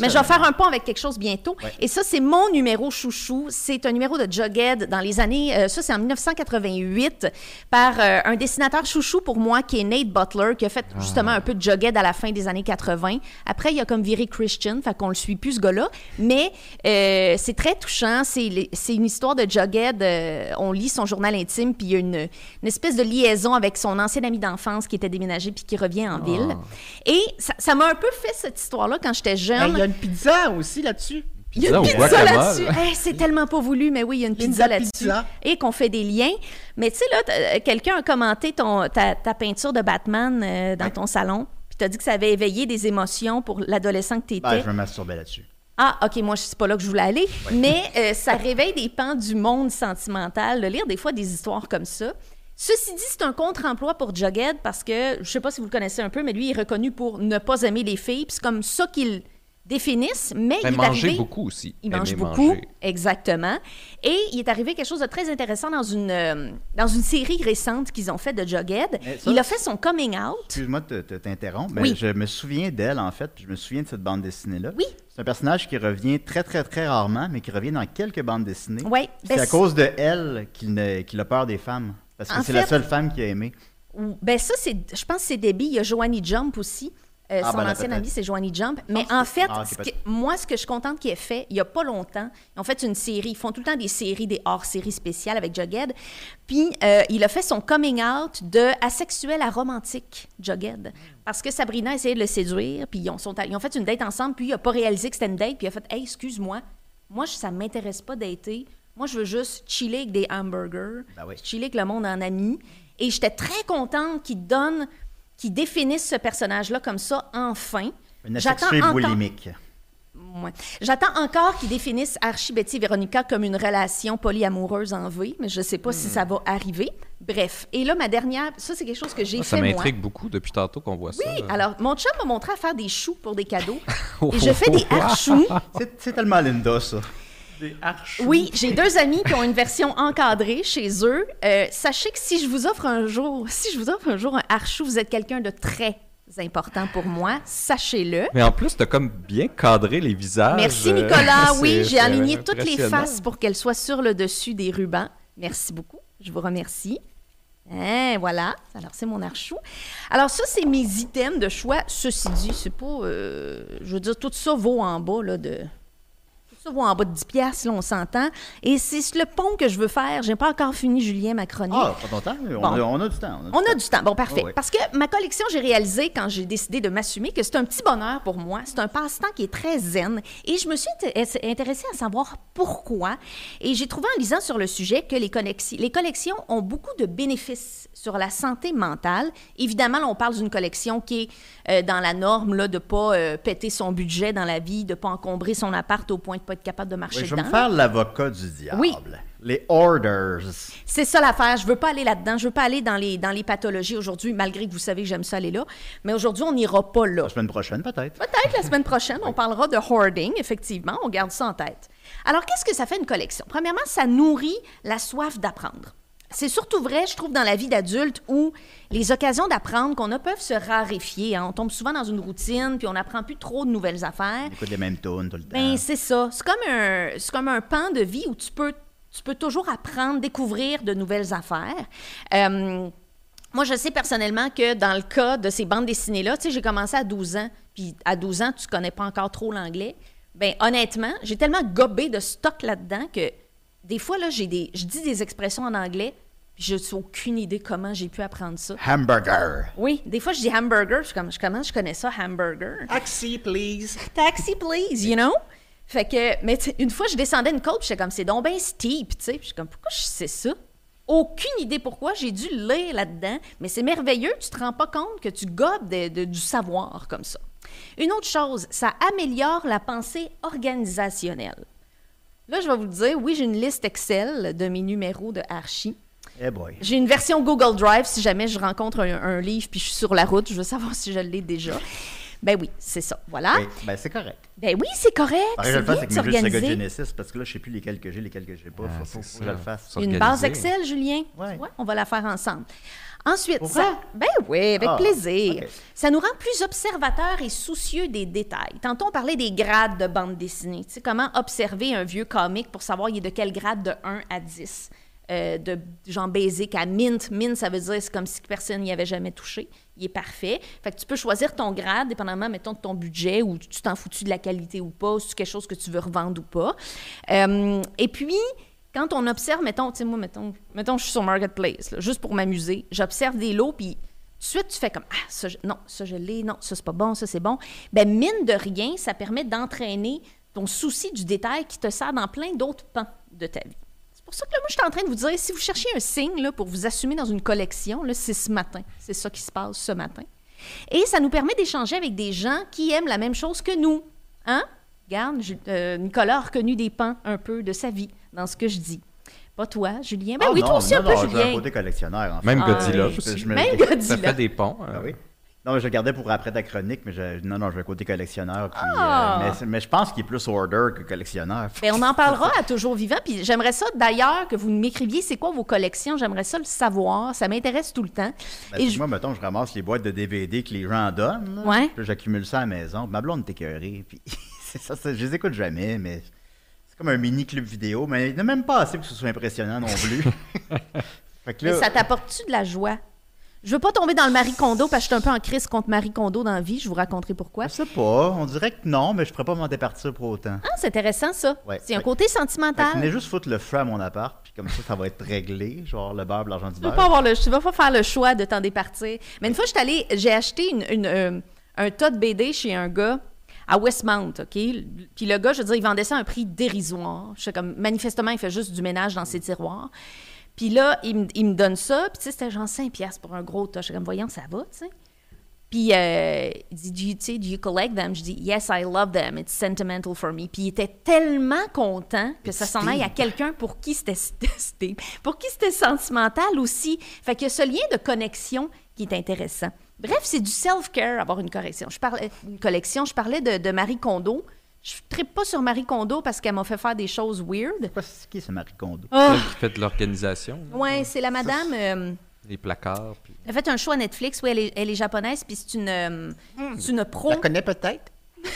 Mais je vais faire un pont avec quelque chose bientôt. Ouais. Et ça, c'est mon numéro chouchou. C'est un numéro de Jughead dans les années... euh, ça, c'est en 1988 par euh, un dessinateur chouchou pour moi qui est Nate Butler, qui a fait justement un peu de Jughead à la fin des années 80. Après, il a comme viré Christian, fait qu'on le suit plus, ce gars-là. Mais euh, c'est très touchant. C'est une histoire de Jughead. on lit son journal intime, puis il y a une, une espèce de liaison avec son ancien ami d'enfance qui était déménagé puis qui revient en ville. Et ça ça m'a un peu fait cette histoire-là quand j'étais Ben, jeune. Il y a une pizza aussi là-dessus. Il y a une Pizza là-dessus. Hey, c'est tellement pas voulu, mais oui, il y a une pizza là-dessus. Et qu'on fait des liens. Mais tu sais, là, t'as- quelqu'un a commenté ton, ta, ta peinture de Batman euh, dans ton salon. Puis t'as dit que ça avait éveillé des émotions pour l'adolescent que t'étais. Ben, je me masturbais là-dessus. Ah, OK, moi, c'est pas là que je voulais aller. Mais euh, ça réveille des pans du monde sentimental, de lire des fois des histoires comme ça. Ceci dit, c'est un contre-emploi pour Jughead parce que, je sais pas si vous le connaissez un peu, mais lui, il est reconnu pour ne pas aimer les filles. Puis c'est comme ça qu'il définisse, mais Ben, il est arrivé... beaucoup aussi. Il mange Aimer beaucoup, manger. exactement. Et il est arrivé quelque chose de très intéressant dans une, euh, dans une série récente qu'ils ont fait de Jughead. Mais ça- Il a fait son coming out. Excuse-moi de te- te- t'interrompre, mais Oui. je me souviens d'elle, en fait, je me souviens de cette bande dessinée-là. Oui. C'est un personnage qui revient très, très, très rarement, mais qui revient dans quelques bandes dessinées. Ouais, C'est ben, à cause de elle qu'il ne- qu'il a peur des femmes. Parce que c'est la seule femme qu'il a aimé. Ben ça, c'est, je pense que c'est Debbie. Il y a Joanie Jump aussi. Euh, Ah, son ben là, ancienne amie, c'est Joanie Jump. Mais en fait, Ah, ce que- moi, ce que je suis contente qu'il ait fait, il n'y a pas longtemps, ils ont fait une série. Ils font tout le temps des séries, des hors-séries spéciales avec Jughead. Puis, euh, il a fait son coming out de asexuel à romantique, Jughead. Parce que Sabrina a essayé de le séduire, puis ils ont, sont, ils ont fait une date ensemble, puis il n'a pas réalisé que c'était une date, puis il a fait Hey, excuse-moi, moi, ça ne m'intéresse pas dater. Moi, je veux juste chiller avec des hamburgers, Ben oui. chiller avec le monde en ami. Et j'étais très contente qu'il donne, qu'il définisse ce personnage-là comme ça, enfin. Une encore- boulimique. Ouais. J'attends encore qu'ils définissent Archie, Betty et Véronica comme une relation polyamoureuse en V, mais je ne sais pas si ça va arriver. Bref. Et là, ma dernière, ça, c'est quelque chose que j'ai Ah, Ça fait moi. m'intrigue beaucoup depuis tantôt qu'on voit ça. Oui, alors, mon chum m'a montré à faire des choux pour des cadeaux. Oh, et je fais des harchoux. C'est c'est tellement Linda, ça. Des arches. Oui, j'ai deux amis qui ont une version encadrée chez eux. Euh, sachez que si je vous offre un jour, si je vous offre un jour un harchou, vous êtes quelqu'un de très important pour moi. Sachez-le. Mais en plus, t'as comme bien cadré les visages. Merci euh, Nicolas. Oui, j'ai aligné toutes les faces pour qu'elles soient sur le dessus des rubans. Merci beaucoup. Je vous remercie. Hein, voilà. Alors, c'est mon archou. Alors, ça, c'est mes items de choix. Ceci dit, c'est pas. euh, je veux dire, tout ça vaut en bas là, de. Ça vaut en bas de 10 piastres, là, on s'entend. Et c'est le pont que je veux faire. J'ai pas encore fini, Julien, ma chronique. Ah, pas longtemps. On, Bon. a, on a du temps. On a du temps. Bon, parfait. Oh, oui. Parce que ma collection, j'ai réalisé quand j'ai décidé de m'assumer que c'est un petit bonheur pour moi. C'est un passe-temps qui est très zen. Et je me suis inté- intéressée à savoir pourquoi. Et j'ai trouvé en lisant sur le sujet que les, les collections ont beaucoup de bénéfices sur la santé mentale. Évidemment, là, on parle d'une collection qui est euh, dans la norme là, de ne pas euh, péter son budget dans la vie, de ne pas encombrer son appart au point de pas être capable de marcher Oui, je vais dedans. me faire l'avocat du diable. Oui. Les orders. C'est ça l'affaire. Je veux pas aller là-dedans. Je veux pas aller dans les, dans les pathologies aujourd'hui, malgré que vous savez que j'aime ça aller là. Mais aujourd'hui, on n'ira pas là. La semaine prochaine, peut-être. Peut-être la semaine prochaine, on parlera de hoarding, effectivement. On garde ça en tête. Alors, qu'est-ce que ça fait une collection? Premièrement, ça nourrit la soif d'apprendre. C'est surtout vrai, je trouve, dans la vie d'adulte où les occasions d'apprendre qu'on a peuvent se raréfier. hein. On tombe souvent dans une routine, puis on n'apprend plus trop de nouvelles affaires. On écoute les mêmes tunes tout le temps. Ben, c'est ça. C'est comme, un, c'est comme un pan de vie où tu peux, tu peux toujours apprendre, découvrir de nouvelles affaires. Euh, moi, je sais personnellement que dans le cas de ces bandes dessinées-là, tu sais, j'ai commencé à 12 ans, puis à 12 ans, tu connais pas encore trop l'anglais. Ben honnêtement, j'ai tellement gobé de stock là-dedans que des fois, là, j'ai des, je dis des expressions en anglais, je n'ai aucune idée comment j'ai pu apprendre ça. Hamburger. Oui, des fois, je dis hamburger, je suis comme, je- comment je connais ça, hamburger? Taxi, please. taxi please, you know? Fait que, mais une fois, je descendais une côte, puis j'étais comme, c'est donc bien steep, tu sais. Puis je suis comme, pourquoi je sais ça? Aucune idée pourquoi, j'ai dû lire là-dedans, mais c'est merveilleux, tu te rends pas compte que tu gobes de- de- du savoir comme ça. Une autre chose, ça améliore la pensée organisationnelle. Là, je vais vous le dire, oui, j'ai une liste Excel de mes numéros de Archie. Eh boy. J'ai une version Google Drive si jamais je rencontre un, un livre puis je suis sur la route, je veux savoir si je l'ai déjà. Ben oui, c'est ça. Voilà. Ben, c'est correct. Ben oui, c'est correct. Pareil, je le fasse avec mes jeux de Sega. Genesis parce que là, je sais plus lesquels que j'ai, lesquels que j'ai pas. Ah, faut, que je le fasse. Une base Excel, Julien? Ouais. Tu vois, on va la faire ensemble. Ensuite, ça, ben oui, avec Ah, plaisir. Ça nous rend plus observateurs et soucieux des détails. Tantôt, on parlait des grades de bande dessinée. Tu sais, comment observer un vieux comic pour savoir il est de quel grade de 1 à 10. Euh, de genre basic à mint. Mint, ça veut dire c'est comme si personne n'y avait jamais touché. Il est parfait. Fait que tu peux choisir ton grade, dépendamment, mettons, de ton budget, ou tu t'en foutu de la qualité ou pas, ou c'est quelque chose que tu veux revendre ou pas. Euh, et puis, quand on observe, mettons, tu sais, moi, mettons, mettons, je suis sur Marketplace, juste pour m'amuser, j'observe des lots, puis suite, tu fais comme Ah, non, ça, je l'ai, non, ça, c'est pas bon, ça, c'est bon. Ben, mine de rien, ça permet d'entraîner ton souci du détail qui te sert dans plein d'autres pans de ta vie. C'est pour ça que là, moi, je suis en train de vous dire, si vous cherchez un signe là, pour vous assumer dans une collection, c'est ce matin. C'est ça qui se passe ce matin. Et ça nous permet d'échanger avec des gens qui aiment la même chose que nous. Hein? Regarde, euh, Nicolas a reconnu des pans un peu de sa vie dans ce que je dis. Pas toi, Julien? Ben Ah, oui, non, toi aussi non, un peu, non, j'ai un Julien. côté collectionneur, en fait. Même Ah, Godzilla oui. aussi. Je me- Même Ça Ça Godzilla. fait des ponts. Ah euh, oui. Non, mais je le gardais pour après ta chronique, mais je, non, non, je vais côté collectionneur. Puis, Ah! euh, mais, je pense qu'il est plus order que collectionneur. Ben, on en parlera à Toujours Vivant. Puis j'aimerais ça, d'ailleurs, que vous m'écriviez c'est quoi vos collections? J'aimerais ça le savoir. Ça m'intéresse tout le temps. Ben, Et tu je- Moi, mettons, je ramasse les boîtes de DVD que les gens donnent. là. Ouais. Puis j'accumule ça à la maison. Ma blonde est écœurée. Puis c'est ça, ça, je les écoute jamais, mais c'est comme un mini club vidéo. Mais il n'y en a même pas assez pour que ce soit impressionnant non plus. fait que Mais ça t'apporte-tu de la joie? Je veux pas tomber dans le Marie Kondo parce que je suis un peu en crise contre Marie Kondo dans la vie. Je vous raconterai pourquoi. je sais pas. On dirait que non, mais je pourrais pas m'en départir pour autant. Ah, c'est intéressant, ça. Ouais. C'est un côté Fait que sentimental. venez juste foutre le feu à mon appart, puis comme ça, ça va être réglé. Genre le beurre, l'argent du Tu vas beurre. pas avoir le, tu vas pas faire le choix de t'en départir. Mais une fois, je suis allée, j'ai acheté une, une, euh, un tas de BD chez un gars à Westmount, OK? Puis le gars, je veux dire, il vendait ça à un prix dérisoire. Je sais comme, manifestement, il fait juste du ménage dans ses tiroirs. Puis là, il, me- il me donne ça, puis tu sais, c'était genre 5 piastres pour un gros tas. Je suis comme, voyons, ça va, tu sais. Puis euh, il dit, do you, tu sais, do you collect them? Je dis, yes, I love them. It's sentimental for me. Puis il était tellement content que ça s'en aille à quelqu'un pour qui c'était pour qui c'était sentimental aussi. Fait que ce lien de connexion qui est intéressant. Bref, c'est du self-care, avoir une correction. Je parlais, une collection. Je parlais de, de Marie Kondo. Je ne pas sur Marie Kondo parce qu'elle m'a fait faire des choses weird. C'est quoi, c'est qui ce Marie Kondo? Oh, Celle qui fait de l'organisation, ouais, c'est la madame. euh, les placards. puis- elle a fait un show à Netflix. Oui, elle est, elle est japonaise, puis c'est une, euh, c'est une pro. Je la connais peut-être?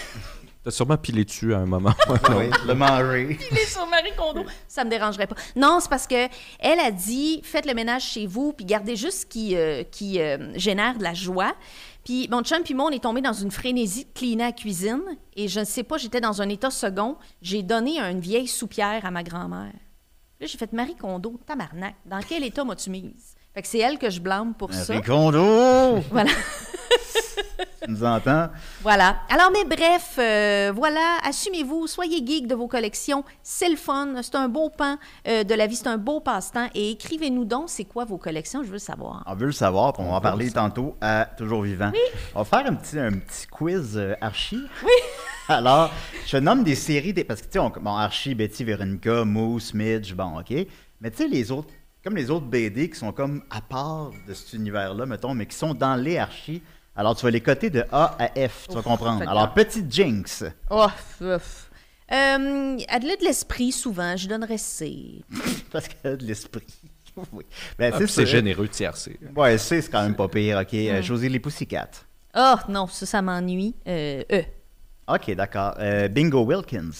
T'as sûrement pilé dessus à un moment. oui, le manger. Il est sur Marie Kondo. Ça me dérangerait pas. Non, c'est parce que elle a dit faites le ménage chez vous puis gardez juste ce qui, euh, qui euh, génère de la joie. Puis mon chum puis moi, on est tombé dans une frénésie de cleaner la cuisine et je ne sais pas, j'étais dans un état second. J'ai donné une vieille soupière à ma grand-mère. Là, j'ai fait Marie Kondo, tabarnak. Dans quel état m'as-tu mise? Fait que c'est elle que je blâme pour ça. Marie Kondo! Voilà. Tu nous entends? Voilà. Alors, mais bref, euh, voilà, assumez-vous, soyez geek de vos collections. C'est le fun, c'est un beau pan euh, de la vie, c'est un beau passe-temps. Et écrivez-nous donc, c'est quoi vos collections, je veux le savoir. On veut le savoir, puis on va en parler tantôt à Toujours Vivant. On va faire un petit, un petit quiz euh, Archie. Oui. Alors, je nomme des séries, des, parce que tu sais, on- bon, Archie, Betty, Veronica, Moose, Midge, bon, OK. Mais tu sais, les autres, comme les autres BD qui sont comme à part de cet univers-là, mettons, mais qui sont dans les. Alors, tu vas les coter de A à F, tu vas comprendre. fait Alors, petite Jinx. Oh, ouf. Euh, elle a de l'esprit souvent, je donnerais C. Parce qu'elle a de l'esprit. oui. Ben, Ah, c'est généreux tiercé. Ouais, c'est c'est quand même pas pire, OK. Euh, Josie les. Oh, non, ça, ça m'ennuie. Euh, e. OK, d'accord. Euh, Bingo Wilkins.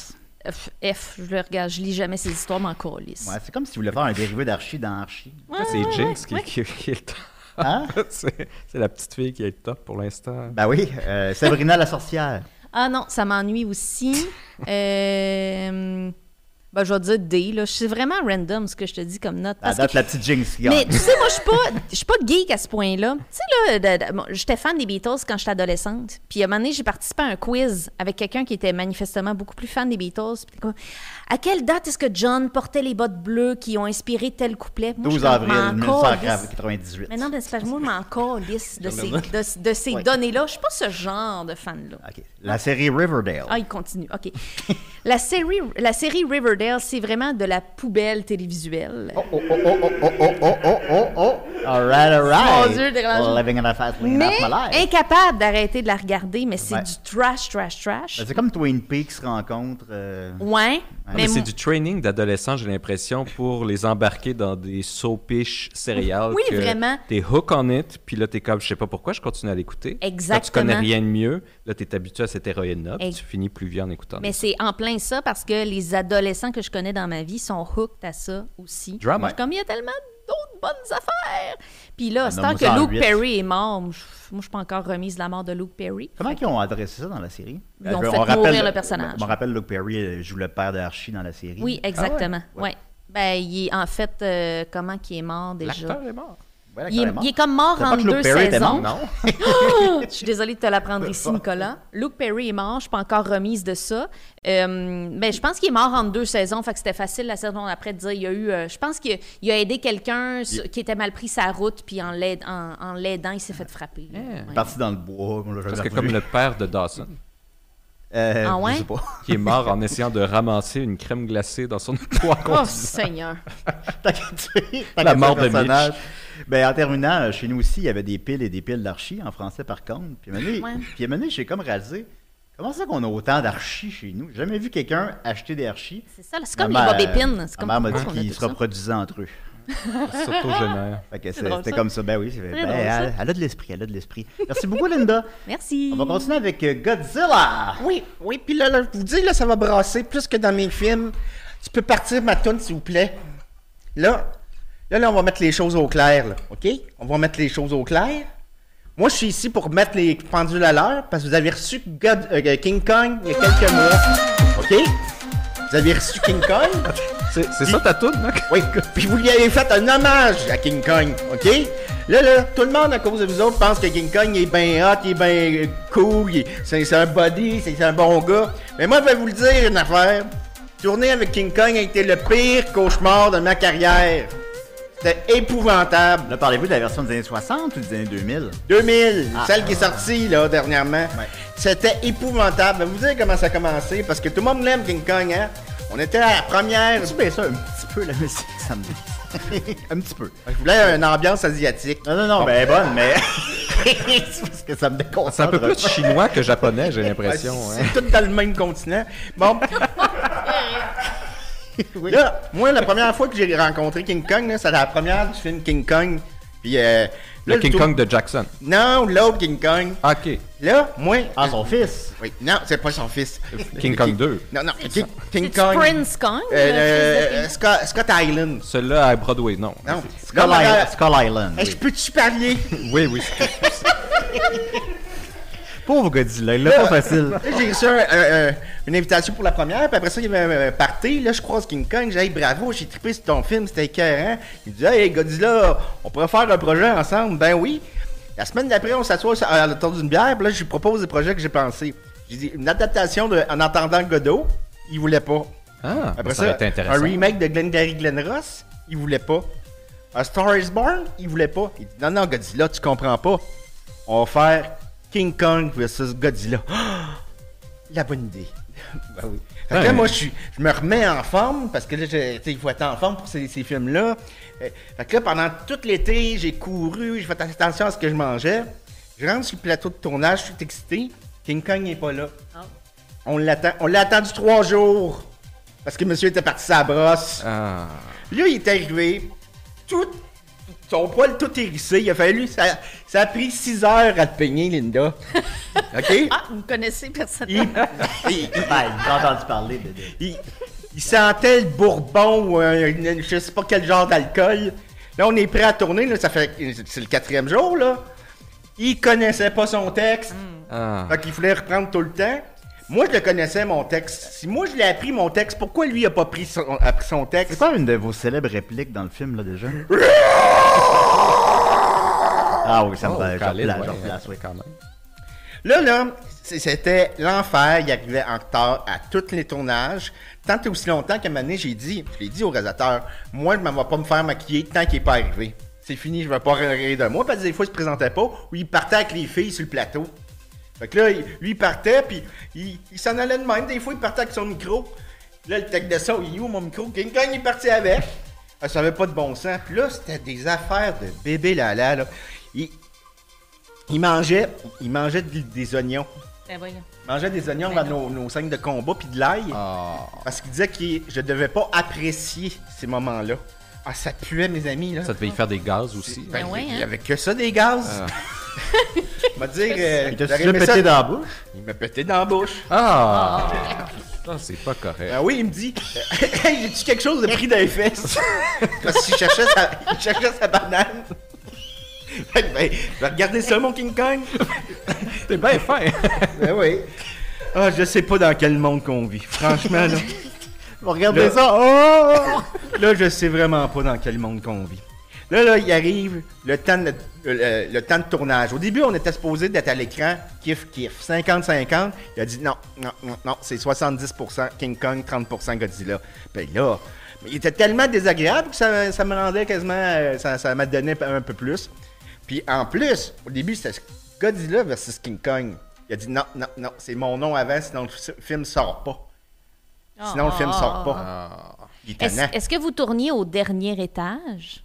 F, F, je le regarde, je lis jamais ces histoires, mais encore lisse. Ouais, c'est comme si tu voulais faire un dérivé d'Archie dans Archie. C'est Jinx qui, qui- qui est le top. Hein? c'est la petite fille qui est top pour l'instant. Ben oui, euh, Sabrina la sorcière. Ah non, ça m'ennuie aussi. Euh, ben, je vais dire D. Là. C'est vraiment random ce que je te dis comme note. Parce date, que- la petite Jinx mais tu sais, moi, je suis pas, je suis pas geek à ce point-là. Tu sais, là, de- de- bon, j'étais fan des Beatles quand j'étais adolescente. Puis à un moment donné, j'ai participé à un quiz avec quelqu'un qui était manifestement beaucoup plus fan des Beatles. Puis comme, à quelle date est-ce que John portait les bottes bleues qui ont inspiré tel couplet? Moi, je 12 suis avril m'en calisse. 1998. Mais non, mais c'est moi, je m'en calisse de ces, de, de ces Ouais. données-là. Je suis pas ce genre de fan-là. La série Riverdale. Ah, il continue. OK. la, série, la série Riverdale, c'est vraiment de la poubelle télévisuelle. Oh, oh, oh, oh, oh, oh, oh, oh, oh, oh, oh. All right, all right. Mon Dieu. Living in a fast lane mais incapable d'arrêter de la regarder, mais c'est Ouais. du trash, trash, trash. Ben, c'est comme Twin Peaks se rencontre. euh, Ouais. Ah, mais mais c'est du training d'adolescents, j'ai l'impression, pour les embarquer dans des soapish céréales. Oui, que vraiment. T'es hook on it, puis là, t'es comme, je sais pas pourquoi, je continue à l'écouter. Quand tu Exactement. connais rien de mieux, là, t'es habitué à cette héroïne-là, tu finis plus vieux en écoutant. Mais c'est en plein ça parce que les adolescents que je connais dans ma vie sont hooked à ça aussi. Drama. Comme il y a tellement d'autres bonnes affaires. Puis là, Ah, c'est tant que Luke. Perry est mort. Moi, je suis pas encore remise de la mort de Luke Perry. Comment ils ont adressé ça dans la série? Ils ont Euh, fait on rappelle- mourir le personnage. On rappelle Luke Perry euh, joue le père d'Archie dans la série. Oui, exactement. Ouais. ouais. Ben, il est en fait, euh, comment qu'il est mort déjà? L'acteur est mort. Ouais, Il est, carrément. il est comme mort en deux Perry était saisons. mort, Non? Je suis désolée de te l'apprendre ici, Nicolas. Luke Perry est mort, je suis pas encore remise de ça. Euh, mais je pense qu'il est mort en deux saisons, fait que c'était facile la saison après de dire il y a eu. euh, je pense qu'il il a aidé quelqu'un qui était mal pris sa route, puis en l'aide- en, en l'aidant, il s'est fait frapper. Eh. Ouais. Parti dans le bois. Parce que comme le père de Dawson, Euh, Ah ouais? Je sais pas. qui est mort en essayant de ramasser une crème glacée dans son toit. Oh, Seigneur. Tant La mort de personnage. Ben, en terminant, euh, chez nous aussi, il y avait des piles et des piles d'archis en français par contre. Puis à un moment j'ai comme réalisé, comment ça qu'on a autant d'archis chez nous? J'ai jamais vu quelqu'un acheter des archis. C'est ça, c'est comme Ma les bobépines. C'est comme Ma mère m'a pourquoi dit qu'ils se reproduisaient entre eux. S'autogénère. Que c'est- drôle, c'était comme ça. Ben oui, c'est ben, drôle, elle, ça. elle a de l'esprit, elle a de l'esprit. Merci beaucoup, Linda. Merci. On va continuer avec euh, Godzilla. Oui, oui, puis là, là, je vous dis, là, ça va brasser plus que dans mes films. Tu peux partir ma s'il vous plaît. Là, là, là, on va mettre les choses au clair, là, OK? On va mettre les choses au clair. Moi, je suis ici pour mettre les pendules à l'heure parce que vous avez reçu God- euh, King Kong il y a quelques mois. OK? Vous avez reçu King Kong? C'est c'est ça ta toune, Mac? Oui, puis vous lui avez fait un hommage à King Kong, OK? Là, là, tout le monde, à cause de vous autres, pense que King Kong il est bien hot, il est bien euh, cool, il est- c'est c'est un body, c'est c'est un bon gars. Mais moi, je vais vous le dire une affaire. Tourner avec King Kong a été le pire cauchemar de ma carrière. C'était épouvantable. Là, parlez-vous de la version des années 60 ou des années 2000? 2000, Ah. celle qui est sortie là dernièrement. C'était épouvantable. Je vais vous dire comment ça a commencé parce que tout le monde l'aime King Kong, hein? On était à la première. Tu baisses ça un petit peu, la musique, ça me dit. un petit peu. Je voulais une ambiance asiatique. Non, non, non, ben, bonne, mais. c'est parce que ça me déconcentre. C'est un peu plus chinois que japonais, j'ai l'impression. Ouais, hein. c'est tout dans le même continent. Bon. Oui. Là, moi, la première fois que j'ai rencontré King Kong, c'est la première du film King Kong. Puis, euh, Le King tour- Kong de Jackson. Non, l'autre King Kong. Ok. Là, moi. Ah, son fils. Oui, non, c'est pas son fils. King Kong 2. Non, non, King, Kong. Prince Kong. Euh, Scott, Scott Island. Celui-là à Broadway, non. Non. Ma- Island. Skull Island. Oui. Je peux-tu parler? Oui, oui. Pauvre Godzilla, il l'a pas facile. J'ai reçu un- un- un- une invitation pour la première, puis après ça, il y avait un party. Là, je croise King Kong. J'ai dit, bravo, j'ai trippé sur ton film, c'était écœurant. Il me dit, hey, Godzilla, on pourrait faire un projet ensemble. Ben oui. La semaine d'après, on s'assoit à l'autour d'une bière, puis là, je lui propose des projets que j'ai pensés. J'ai dit, une adaptation de En entendant Godot, il voulait pas. Ah, Après ça ça, intéressant. un remake de Glengarry Glen Ross, il voulait pas. Un Star is Born, il voulait pas. Il dit, non, non, Godzilla, tu comprends pas. On va faire King Kong versus Godzilla. La bonne idée. ben oui. Fait que là, Ouais. moi, je, suis- je me remets en forme, parce que là, je- il faut être en forme pour ces, ces films-là. Euh, Fait que là, pendant tout l'été, j'ai couru, j'ai fait attention à ce que je mangeais. Je rentre sur le plateau de tournage, je suis excité. King Kong n'est pas là. Ah. On l'attend. On l'a attendu trois jours. Parce que monsieur était parti sa brosse. Ah. Là, il est arrivé. Tout. Son poil tout hérissé. Il a fallu. Ça, ça a pris six heures à te peigner, Linda. OK? Ah, vous me connaissez personnellement. Il, il- Ben, j'ai entendu parler de. il- il sentait le bourbon ou un- une- je sais pas quel genre d'alcool. Là, on est prêt à tourner. Là, ça fait. C'est le quatrième jour, là. Il connaissait pas son texte. Ah. Fait qu'il fallait reprendre tout le temps. Moi, je le connaissais, mon texte. Si moi, je l'ai appris, mon texte, pourquoi lui a pas pris son, appris son texte? C'est quoi une de vos célèbres répliques dans le film, là, déjà? ah oui, ça me Oh, replace, je ouais, replace, oui. quand même. Là, là, c'était l'enfer. Il arrivait en retard à tous les tournages. Tant et aussi longtemps qu'à un moment donné, j'ai dit, je l'ai dit au réalisateur, moi, je ne vais pas me faire maquiller tant qu'il n'est pas arrivé. C'est fini, je ne vais pas rire de moi. Parce que des fois, il se présentait pas ou il partait avec les filles sur le plateau. Fait que là, lui, il partait, puis il, il s'en allait de même. Des fois, il partait avec son micro. Là, le tech de son, il est où mon micro? King Kong, il est parti avec. Ah, Ça n'avait pas de bon sens. Puis là, c'était des affaires de bébé là là. Il, il mangeait, il mangeait des, des oignons. Ben voyons. Il mangeait des oignons Ben dans nos, nos scènes de combat puis de l'ail. Ah. Parce qu'il disait que je devais pas apprécier ces moments-là. Ah, ça puait, mes amis, là. Ça devait y faire des gaz aussi. Ben, Ben ouais, il y hein. avait que ça, des gaz. Ah. Il m'a dit, euh, Il t'a pété ça- dans la bouche? Il m'a pété dans la bouche. Ah! Ah, c'est pas correct. Ah oui, il me dit, hey, j'ai-tu quelque chose de pris dans les fesses? Parce qu'il cherchait sa, il cherchait sa banane. Fait que, ben, je vais regarder ça, mon King Kong. T'es bien fin. Ben oui. Ah, je sais pas dans quel monde qu'on vit. Franchement, là. Regardez Là- ça! Oh! Là, je sais vraiment pas dans quel monde qu'on vit. Là, là, il arrive le temps, de, le, le temps de tournage. Au début, on était supposé d'être à l'écran, kiff, kiff, 50-50. Il a dit non, non, non, non, c'est 70% King Kong, 30% Godzilla. Ben là, mais il était tellement désagréable que ça, ça me rendait quasiment, euh, ça, ça m'a donné un peu plus. Puis en plus, au début, c'était Godzilla versus King Kong. Il a dit non, non, non, c'est mon nom avant, sinon le film sort pas. Sinon, le film sort pas. Ah. Il est Est-ce tannant. est-ce que vous tourniez au dernier étage?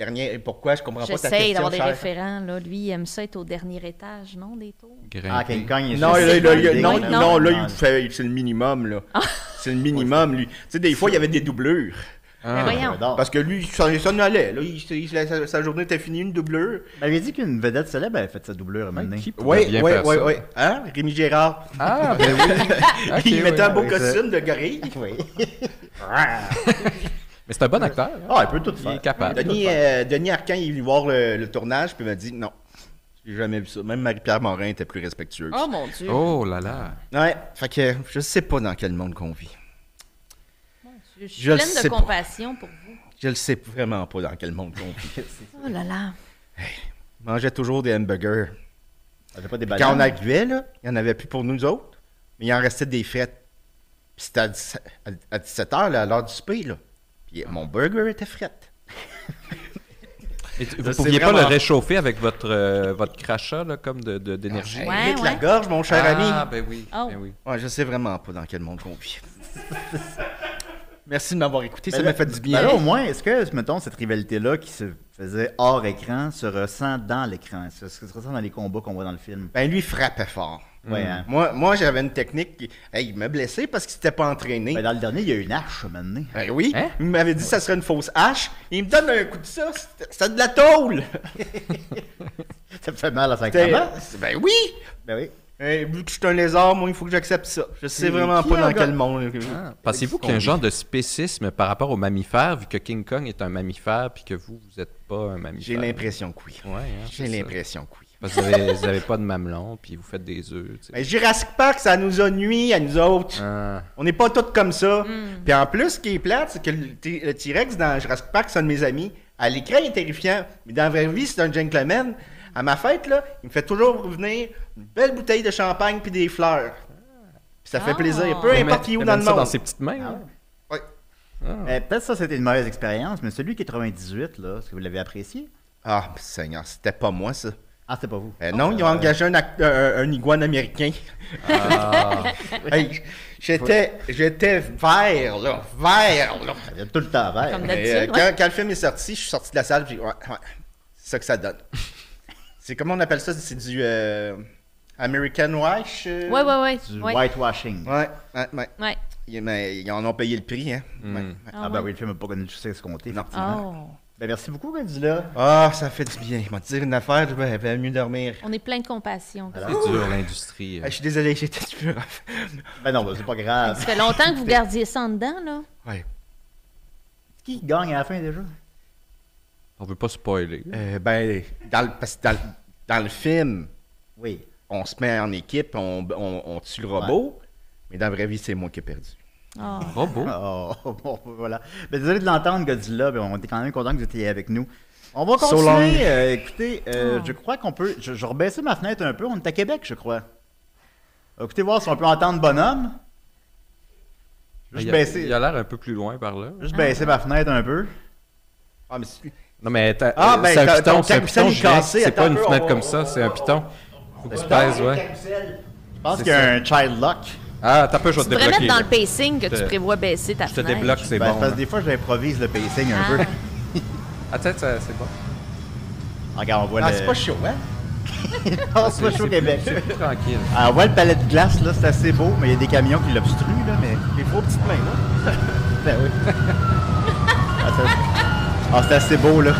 Dernier, pourquoi? Je comprends pas ta question, d'avoir des référents. Là. Lui, il aime ça être au dernier étage, non, des tours? Ah, King Kong, il est Non, là, non, non, là, non. il fait, c'est le minimum, là. C'est le minimum, lui. Tu sais, des fois, il y avait des doublures. Mais Ah. voyons. Parce que lui, il s'en allait, là. Il- il- sa, sa journée était finie, une doublure. Il m'avait dit qu'une vedette célèbre avait fait sa doublure à pourrait Oui, oui, oui, ça? oui. Hein? Rémi Gérard. Ah, ben oui. Il oui. mettait un beau costume de gorille. Oui. Mais c'est un bon acteur. hein. Ah, il peut tout Il faire. est capable. Denis, euh, Denis Arcand, il est venu voir le, le tournage, puis il m'a dit non. J'ai jamais vu ça. Même Marie-Pierre Morin était plus respectueuse. Oh mon Dieu. Oh là là. Ouais, fait que je sais pas dans quel monde qu'on vit. je suis je pleine de pas. compassion pour vous. Je le sais vraiment pas dans quel monde qu'on vit. Oh là là. Je mangeais toujours des hamburgers. T'avais pas des Quand on arrivait, là, il n'y en avait plus pour nous autres, mais il en restait des frettes. Puis c'était à 17 à 17h, là, à l'heure du souper, là. Puis mon burger était frette. Vous c'est pouviez pas vraiment- le réchauffer avec votre, euh, votre crachat, là, comme de- de- d'énergie? Hey, Ouais, la gorge, mon cher ami. Ah, ben oui. Oh. Ben oui. Ouais, je sais vraiment pas dans quel monde qu'on vit. Merci de m'avoir écouté, Ben ça là- m'a fait du ben bien. là, au moins, est-ce que, mettons, cette rivalité-là qui se faisait hors écran se ressent dans l'écran? Est-ce que ça se ressent dans les combats qu'on voit dans le film? Ben lui, frappait fort. Ouais, hein? Moi, moi j'avais une technique qui. Hey, il m'a blessé parce qu'il s'était pas entraîné. Ben, dans le dernier, il y a une hache, maintenant. Ben oui, Hein? il m'avait dit que ça serait une fausse hache. Il me donne un coup de ça, c'était de la tôle. Ça me fait mal à C'était- 5 ans. Ben oui! Ben oui. Hey, vu que je suis un lézard, moi, il faut que j'accepte ça. Je sais vraiment pas a dans quel monde. Ah, Pensez-vous qu'il y a un genre de spécisme par rapport aux mammifères, vu que King Kong est un mammifère, puis que vous, vous n'êtes pas un mammifère? J'ai l'impression que oui. Ouais, hein, J'ai c'est l'impression que oui. Parce que vous avez, vous avez pas de mamelon, puis vous faites des œufs. Ben, Jurassic Park, ça nous a nuit à nous autres. Ah. On n'est pas tous comme ça. Puis en plus, ce qui est plate, c'est que le T-Rex dans Jurassic Park, c'est un de mes amis. À l'écran, il est terrifiant. Mais dans la vraie vie, c'est un gentleman. À ma fête, là, il me fait toujours revenir une belle bouteille de champagne puis des fleurs. Puis ça fait Ah. plaisir. Peu Il importe met- qui où il dans met le ça monde. dans ses petites mains. là. Ouais. Eh, Peut-être ça, c'était une mauvaise expérience, mais celui qui est 98, là, est-ce que vous l'avez apprécié? Ah, Seigneur, c'était pas moi, ça. Ah, c'était pas vous. Euh, non, ils ont engagé un, act- un, un iguane américain. Ah. Hey, j'étais, j'étais vert, là. Vert, là. Tout le temps vert. Comme euh, ouais. quand, quand le film est sorti, je suis sorti de la salle, j'ai dit, ouais, ouais, c'est ça que ça donne. c'est comment on appelle ça? C'est du euh, American Wash? euh? Ouais, ouais, ouais. Du ouais. whitewashing. Ouais, ouais, ouais. Mais ils en ont payé le prix, hein. Ouais, ouais. Ah, ben oui, le film n'a pas connu le succès escompté, Non. effectivement. Oh. Ben merci beaucoup, Godzilla. Ah, ça fait du bien. Je vais te dire une affaire, je vais, mieux dormir. On est plein de compassion. C'est dur, l'industrie. euh. Ah, je suis désolé, j'étais rough. Ben non, ben, c'est pas grave. Ça fait longtemps que vous gardiez ça en dedans, là. Ouais. Qui gagne à la fin déjà? On veut pas spoiler. Euh, ben, dans le, parce que dans, le- dans le film, Oui. on se met en équipe, on, on- on tue le robot, mais dans la vraie vie, c'est moi qui ai perdu. Oh. Robot. Oh, bon, voilà. Ben, désolé de l'entendre, Godzilla. Ben, on était quand même content que vous étiez avec nous. On va So continuer. Euh, écoutez, euh, Oh. je crois qu'on peut. Je, je vais rebaisser ma fenêtre un peu. On est à Québec, je crois. Écoutez, voir si on peut entendre bonhomme. Juste Il a, baisser, il a l'air un peu plus loin par là. juste baisser ma fenêtre un peu. Ah, mais c'est- Non, mais t'as- Ah, ben, c'est un piton, ton c'est un piton est géant. cassé, C'est pas une fenêtre comme ça, c'est un piton. Faut que tu pèses, ouais. Je pense qu'il y a un child lock. Ah, t'as peu, je vais Tu te devrais débloquer. mettre dans le pacing que tu prévois baisser ta Je te débloque, c'est Ben, bon. parce que des fois, j'improvise le pacing un Ah. peu. Attends, ça- c'est bon. Regarde, on voit Ah, c'est pas chaud, hein? Ah, c'est pas chaud, Québec. C'est tranquille. Ah, on voit le palais de glace, là, c'est assez beau, mais il y a des camions qui l'obstruent, là, mais. Les gros petites mains, là. Ben oui. ah, ah, c'est assez beau, là.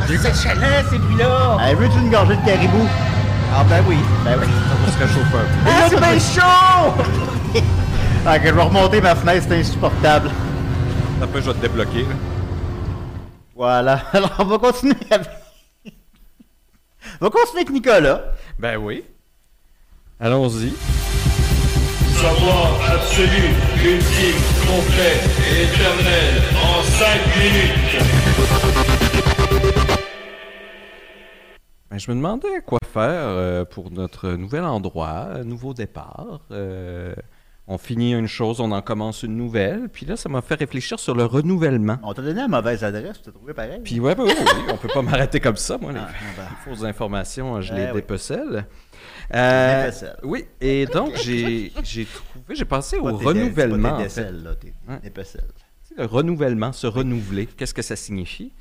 Ah, c'est chalet, ces bruits-là! Hey, veux-tu une gorgée de caribou? Ah, ben oui. Ben oui. On se réchauffe un peu. Ah, c'est bien chaud! Ah, que je vais remonter ma fenêtre, c'est insupportable. Peu, je vais te débloquer. là. Voilà. Alors, on va continuer avec. on va continuer avec Nicolas. Ben oui. Allons-y. Savoir absolu, ultime, complet et éternel en 5 minutes. Ben, je me demandais quoi faire euh, pour notre nouvel endroit, un nouveau départ. Euh, on finit une chose, on en commence une nouvelle. Puis là, ça m'a fait réfléchir sur le renouvellement. On t'a donné la mauvaise adresse, tu t'as trouvé pareil. Puis ouais, ben oui, oui, on peut pas m'arrêter comme ça, moi. Les, Ah, ah, ben. les fausses informations, je Eh les oui. dépecèle. Euh, Dépecèle. oui, et donc j'ai j'ai trouvé, j'ai pensé Pas au tes- renouvellement. en tes fait. là, tes le renouvellement, se renouveler, qu'est-ce que ça signifie?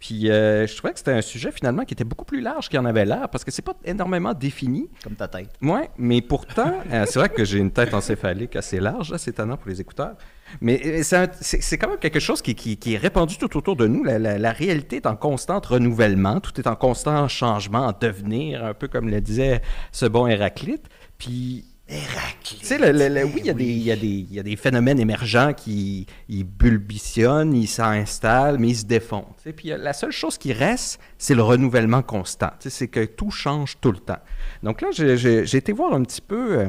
Puis euh, je trouvais que c'était un sujet finalement qui était beaucoup plus large qu'il en avait l'air parce que c'est pas énormément défini. Comme ta tête. Ouais, mais pourtant, euh, c'est vrai que j'ai une tête encéphalique assez large, là, c'est étonnant pour les écouteurs. Mais euh, c'est quand même quelque chose qui, qui- qui est répandu tout autour de nous. La, la- la réalité est en constant renouvellement, tout est en constant changement, en devenir, un peu comme le disait ce bon Héraclite. Puis tu sais, le- le- le- oui, il y, a des- y, y a phénomènes émergents qui ils bulbitionnent, ils s'installent, mais ils se défont. tu sais. Puis euh, la seule chose qui reste, c'est le renouvellement constant. C'est que tout change tout le temps. Donc là, j'ai été voir un petit peu. euh,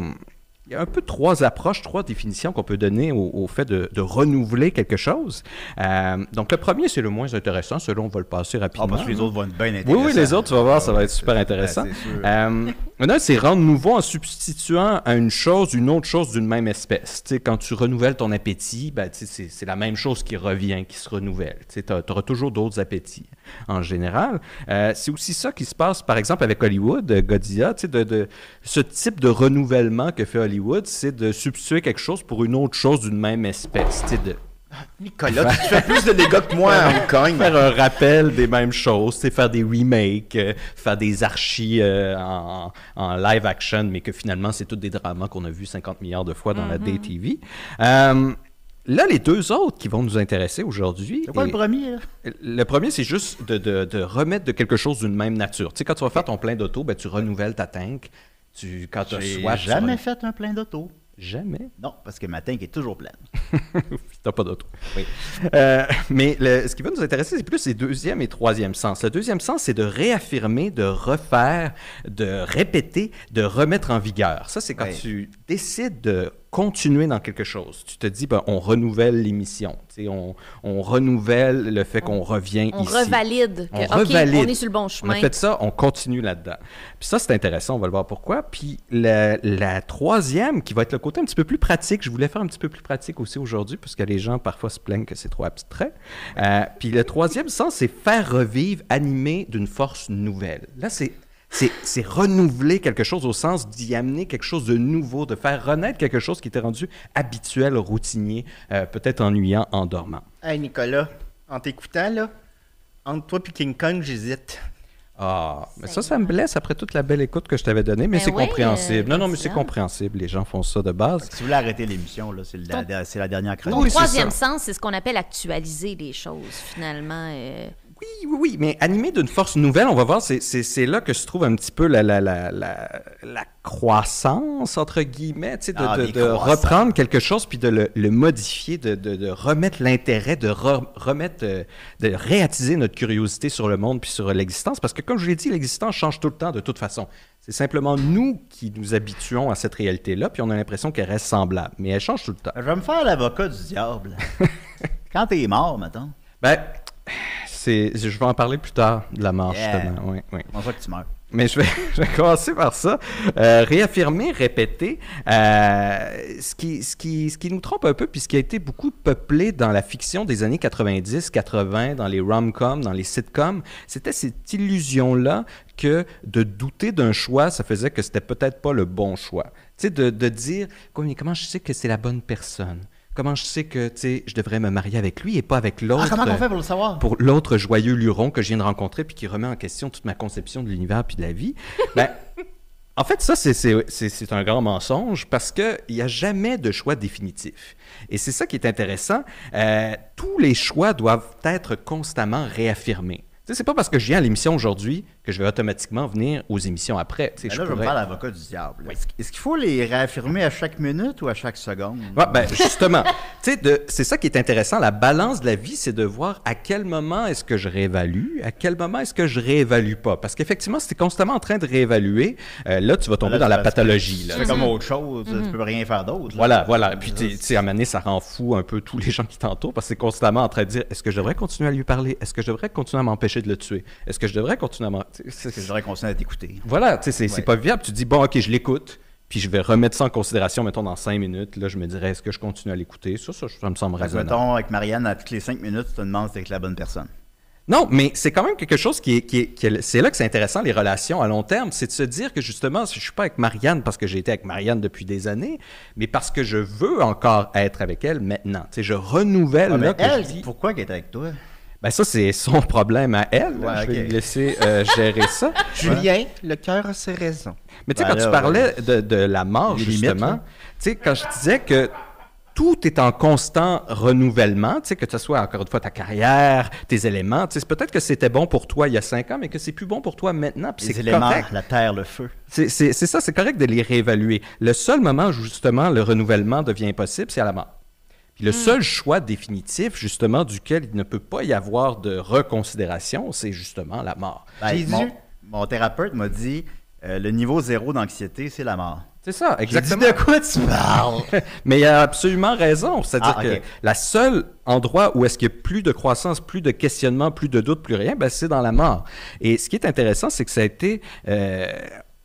il y a un peu trois approches, trois définitions qu'on peut donner au, au fait de, de renouveler quelque chose. Euh, donc le premier, c'est le moins intéressant. Celui-là, on va le passer rapidement. Ah, parce que les autres vont être bien Oui, intéressants. oui, les autres, tu vas voir, ça va être super Ouais, intéressant. Euh, Maintenant, c'est rendre nouveau en substituant à une chose une autre chose d'une même espèce. Tu sais, quand tu renouvelles ton appétit, ben, c'est la même chose qui revient, qui se renouvelle. Tu auras toujours d'autres appétits en général. Euh, c'est aussi ça qui se passe, par exemple, avec Hollywood, Godzilla. De, de, ce type de renouvellement que fait Hollywood, c'est de substituer quelque chose pour une autre chose d'une même espèce. tu sais, De, Nicolas, tu fais plus de dégâts que moi à Hong Kong. faire un rappel des mêmes choses, c'est faire des remakes, euh, faire des archis euh, en, en live action, mais que finalement, c'est tous des dramas qu'on a vus 50 milliards de fois dans la DTV. Euh, là, les deux autres qui vont nous intéresser aujourd'hui. C'est quoi le premier, là? le premier, c'est juste de, de- de remettre de quelque chose d'une même nature. Tu sais, quand tu vas faire ton plein d'auto, ben, tu renouvelles ta tank. Tu, quand tu jamais fait un plein d'auto. Jamais? Non, parce que ma tank est toujours pleine. T'as pas d'autre. Euh, mais le- ce qui va nous intéresser, c'est plus les deuxième et troisième sens. Le deuxième sens, c'est de réaffirmer, de refaire, de répéter, de remettre en vigueur. Ça, c'est quand tu décides de continuer dans quelque chose. Tu te dis, ben, on renouvelle l'émission. On, on renouvelle le fait qu'on revient On ici. revalide On revalide. on est sur le bon On chemin. a fait ça, on continue là-dedans. Puis ça, c'est intéressant, on va le voir pourquoi. Puis la, la troisième, qui va être le côté un petit peu plus pratique, je voulais faire un petit peu plus pratique aussi aujourd'hui, parce que les gens parfois se plaignent que c'est trop abstrait. Euh, puis le troisième sens, c'est faire revivre, animer d'une force nouvelle. Là, c'est... C'est, renouveler quelque chose au sens d'y amener quelque chose de nouveau, de faire renaître quelque chose qui était rendu habituel, routinier, euh, peut-être ennuyant en dormant. Hey Nicolas, en t'écoutant, là, entre toi et King Kong, j'hésite. Ah, mais ça, ça me blesse après toute la belle écoute que je t'avais donnée, mais Ben c'est oui, compréhensible. euh, non, non, mais c'est compréhensible. Les gens font ça de base. Si vous voulez arrêter l'émission, là, c'est la, dernière. Oui, c'est troisième sens, c'est ce qu'on appelle actualiser les choses, finalement. euh. Oui, oui, oui, mais animé d'une force nouvelle, on va voir, c'est- là que se trouve un petit peu la, la, la, la, la croissance, entre guillemets, de, Ah, de- reprendre quelque chose puis de le, le modifier, de, remettre l'intérêt, de re- remettre, euh, de réattiser notre curiosité sur le monde puis sur l'existence. Parce que, comme je l'ai dit, l'existence change tout le temps de toute façon. C'est simplement nous qui nous habituons à cette réalité-là, puis on a l'impression qu'elle reste semblable. Mais elle change tout le temps. Je vais me faire l'avocat du diable. Quand t'es mort, mettons, Ben, c'est, je vais en parler plus tard de la mort, Yeah. justement. Oui, que tu meurs? Mais je vais, je vais commencer par ça. Euh, réaffirmer, répéter, euh, ce, qui, ce, qui, ce qui nous trompe un peu, puis ce qui a été beaucoup peuplé dans la fiction des années 90, 80, dans les rom-coms, dans les sitcoms, c'était cette illusion-là que de douter d'un choix, ça faisait que c'était peut-être pas le bon choix. Tu sais, de, de dire, comment je sais que c'est la bonne personne? Comment je sais que, tu sais, je devrais me marier avec lui et pas avec l'autre? Ah, comment on fait pour le savoir? pour l'autre joyeux luron que je viens de rencontrer puis qui remet en question toute ma conception de l'univers puis de la vie? Ben, en fait, ça, c'est- un grand mensonge parce qu'il n'y a jamais de choix définitif. Et c'est ça qui est intéressant. Euh, tous les choix doivent être constamment réaffirmés. C'est pas parce que je viens à l'émission aujourd'hui que je vais automatiquement venir aux émissions après. Sais, Mais je là, je vais me pourrais- faire l'avocat du diable. Est-ce est-ce qu'il faut les réaffirmer à chaque minute ou à chaque seconde? Ouais, ben, justement, c'est ça qui est intéressant. La balance de la vie, c'est de voir à quel moment est-ce que je réévalue, à quel moment est-ce que je réévalue pas. Parce qu'effectivement, si tu es constamment en train de réévaluer, euh, là, tu vas tomber Là, dans la pathologie. là. C'est comme autre chose, tu peux rien faire d'autre. là. Voilà, voilà. Puis, tu sais, à un moment donné, ça rend fou un peu tous les gens qui t'entourent parce que c'est constamment en train de dire est-ce que je devrais continuer à lui parler? Est-ce que je devrais continuer à m'empêcher de le tuer? Est-ce que je devrais continuer à c'est- Je devrais continuer à t'écouter. Voilà, tu sais, c'est pas viable. Tu dis, bon, OK, je l'écoute, puis je vais remettre ça en considération, mettons, dans cinq minutes. Là, je me dirais, est-ce que je continue à l'écouter? Ça, ça, ça me semble que, raisonnable. mettons, avec Marianne, à toutes les cinq minutes, tu te demandes si t'es avec la bonne personne. Non, mais c'est quand même quelque chose qui est, qui est- qui est- c'est là que c'est intéressant les relations à long terme, c'est de se dire que justement, je suis pas avec Marianne parce que j'ai été avec Marianne depuis des années, mais parce que je veux encore être avec elle maintenant. Tu sais, je renouvelle mais là que elle, je dis. pourquoi qu'elle est avec toi? Ben ça, c'est son problème à elle. Ouais, je vais lui laisser euh, gérer ça. Julien, le cœur a ses raisons. Mais tu sais, Ben quand là, tu parlais de, de la mort, Les justement, tu sais, quand je disais que tout est en constant renouvellement, tu sais, que ce soit encore une fois ta carrière, tes éléments, tu sais, peut-être que c'était bon pour toi il y a cinq ans, mais que c'est plus bon pour toi maintenant, puis Les c'est éléments, correct. la terre, le feu. C'est ça, c'est correct de les réévaluer. Le seul moment où justement le renouvellement devient possible, c'est à la mort. Puis le seul choix définitif, justement, duquel il ne peut pas y avoir de reconsidération, c'est justement la mort. Ben, Jésus. mon, mon thérapeute m'a dit euh, le niveau zéro d'anxiété, c'est la mort. C'est ça, dit exactement. de quoi tu parles? Mais il a absolument raison. C'est-à-dire Ah, que la seule endroit où est-ce qu'il y a plus de croissance, plus de questionnement, plus de doute, plus rien, ben, c'est dans la mort. Et ce qui est intéressant, c'est que ça a été... euh,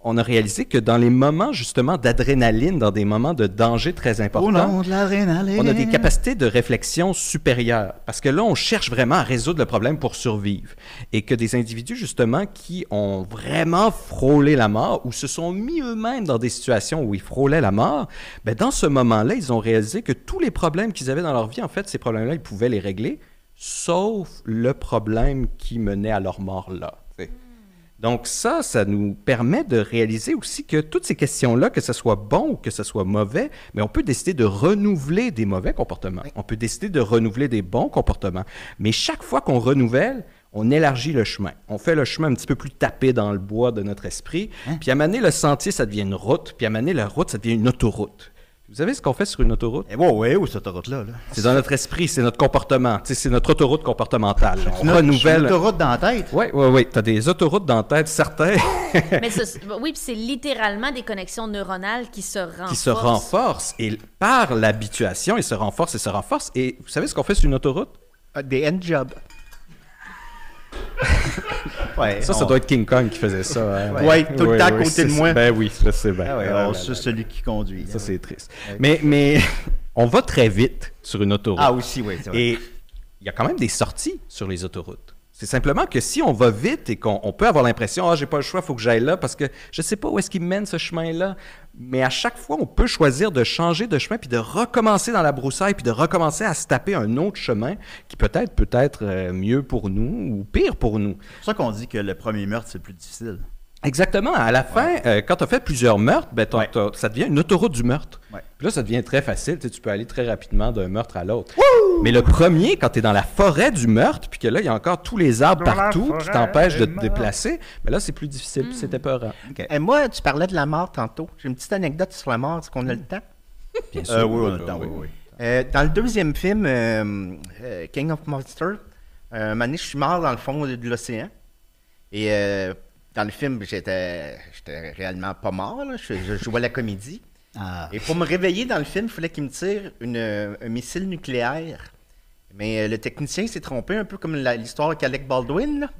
on a réalisé que dans les moments justement d'adrénaline, dans des moments de danger très importants, on a des capacités de réflexion supérieures. Parce que là, on cherche vraiment à résoudre le problème pour survivre. Et que des individus, justement, qui ont vraiment frôlé la mort ou se sont mis eux-mêmes dans des situations où ils frôlaient la mort, ben, dans ce moment-là, ils ont réalisé que tous les problèmes qu'ils avaient dans leur vie, en fait, ces problèmes-là, ils pouvaient les régler, sauf le problème qui menait à leur mort-là. tu sais. Donc ça, ça nous permet de réaliser aussi que toutes ces questions-là, que ce soit bon ou que ce soit mauvais, mais on peut décider de renouveler des mauvais comportements. On peut décider de renouveler des bons comportements. Mais chaque fois qu'on renouvelle, on élargit le chemin. On fait le chemin un petit peu plus tapé dans le bois de notre esprit. Puis à un moment donné, le sentier, ça devient une route. Puis à un moment donné, la route, ça devient une autoroute. Vous savez ce qu'on fait sur une autoroute? Eh, ouais, ouais, où cette autoroute-là? Là? C'est dans notre esprit, c'est notre comportement. C'est notre autoroute comportementale. On Notre- renouvelle... Une autoroute dans la tête? Oui, oui, oui. Tu as des autoroutes dans la tête, certains. Mais ce- oui, puis c'est littéralement des connexions neuronales qui se renforcent. qui se renforcent et par l'habituation, ils se renforcent et se renforcent. Et vous savez ce qu'on fait sur une autoroute? Ah, Des end jobs. Ouais, Ça, ça on- doit être King Kong qui faisait ça. hein. Ouais, tout le temps à côté c'est- de moi. Ben oui, je sais bien. Ah ouais, Ah là on là suce là. celui qui conduit. Ça, c'est triste. Mais, mais on va très vite sur une autoroute. Ah aussi, oui, c'est. Et il y a quand même des sorties sur les autoroutes. C'est simplement que si on va vite et qu'on on peut avoir l'impression, ah, j'ai pas le choix, il faut que j'aille là parce que je sais pas où est-ce qu'il mène ce chemin-là. Mais à chaque fois, on peut choisir de changer de chemin puis de recommencer dans la broussaille puis de recommencer à se taper un autre chemin qui peut-être peut être euh, mieux pour nous ou pire pour nous. C'est pour ça qu'on dit que le premier meurtre, c'est plus difficile. Exactement. À la fin, euh, quand tu as fait plusieurs meurtres, ben, Ouais. ça devient une autoroute du meurtre. Ouais. Puis là, ça devient très facile. Tu sais, tu peux aller très rapidement d'un meurtre à l'autre. Mais le premier, quand tu es dans la forêt du meurtre, puis que là, il y a encore tous les arbres partout qui t'empêchent de te déplacer, ben là, c'est plus difficile. C'était peurant. Et moi, tu parlais de la mort tantôt. J'ai une petite anecdote sur la mort. Est-ce qu'on a le temps? Bien Euh, oui, on a le temps, oui, oui. Euh, dans le deuxième film, euh, euh, King of Monsters, euh, un moment donné, je suis mort dans le fond de, de l'océan. Et euh, dans le film, j'étais j'étais réellement pas mort. là. Je, je jouais la comédie. Ah. Et pour me réveiller dans le film, il fallait qu'il me tire une, un missile nucléaire. Mais euh, le technicien s'est trompé, un peu comme la- l'histoire avec Alec Baldwin. là.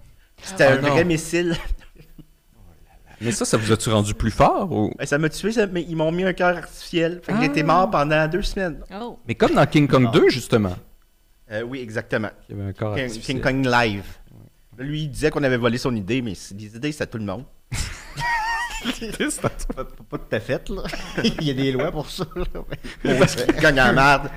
C'était Ah, un non. vrai missile. Mais ça, ça vous a-tu rendu plus fort? Ou... Ben, ça m'a tué, ça- mais ils m'ont mis un cœur artificiel. Fait que Ah. j'étais mort pendant deux semaines. Oh. Mais comme dans King Kong 2, justement. Euh, oui, exactement. Il y avait un corps King, artificiel. King Kong Live. Lui, il disait qu'on avait volé son idée, mais les idées, c'est à tout le monde. Pas, pas tout à fait, là. Il y a des lois pour ça. là. Parce qu'il gagne en merde.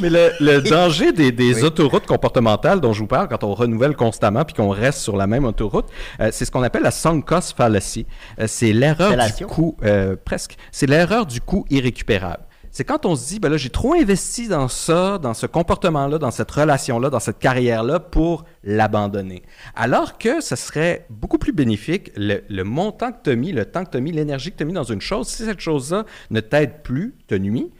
Mais le, le danger des, des autoroutes comportementales dont je vous parle, quand on renouvelle constamment puis qu'on reste sur la même autoroute, euh, c'est ce qu'on appelle la sunk cost fallacy. Euh, c'est l'erreur du coût, euh, presque, c'est l'erreur du coût irrécupérable. C'est quand on se dit, ben là, j'ai trop investi dans ça, dans ce comportement-là, dans cette relation-là, dans cette carrière-là pour l'abandonner. Alors que ce serait beaucoup plus bénéfique, le, montant que tu as mis, le temps que tu as mis, l'énergie que tu as mis dans une chose, si cette chose-là ne t'aide plus, te nuit,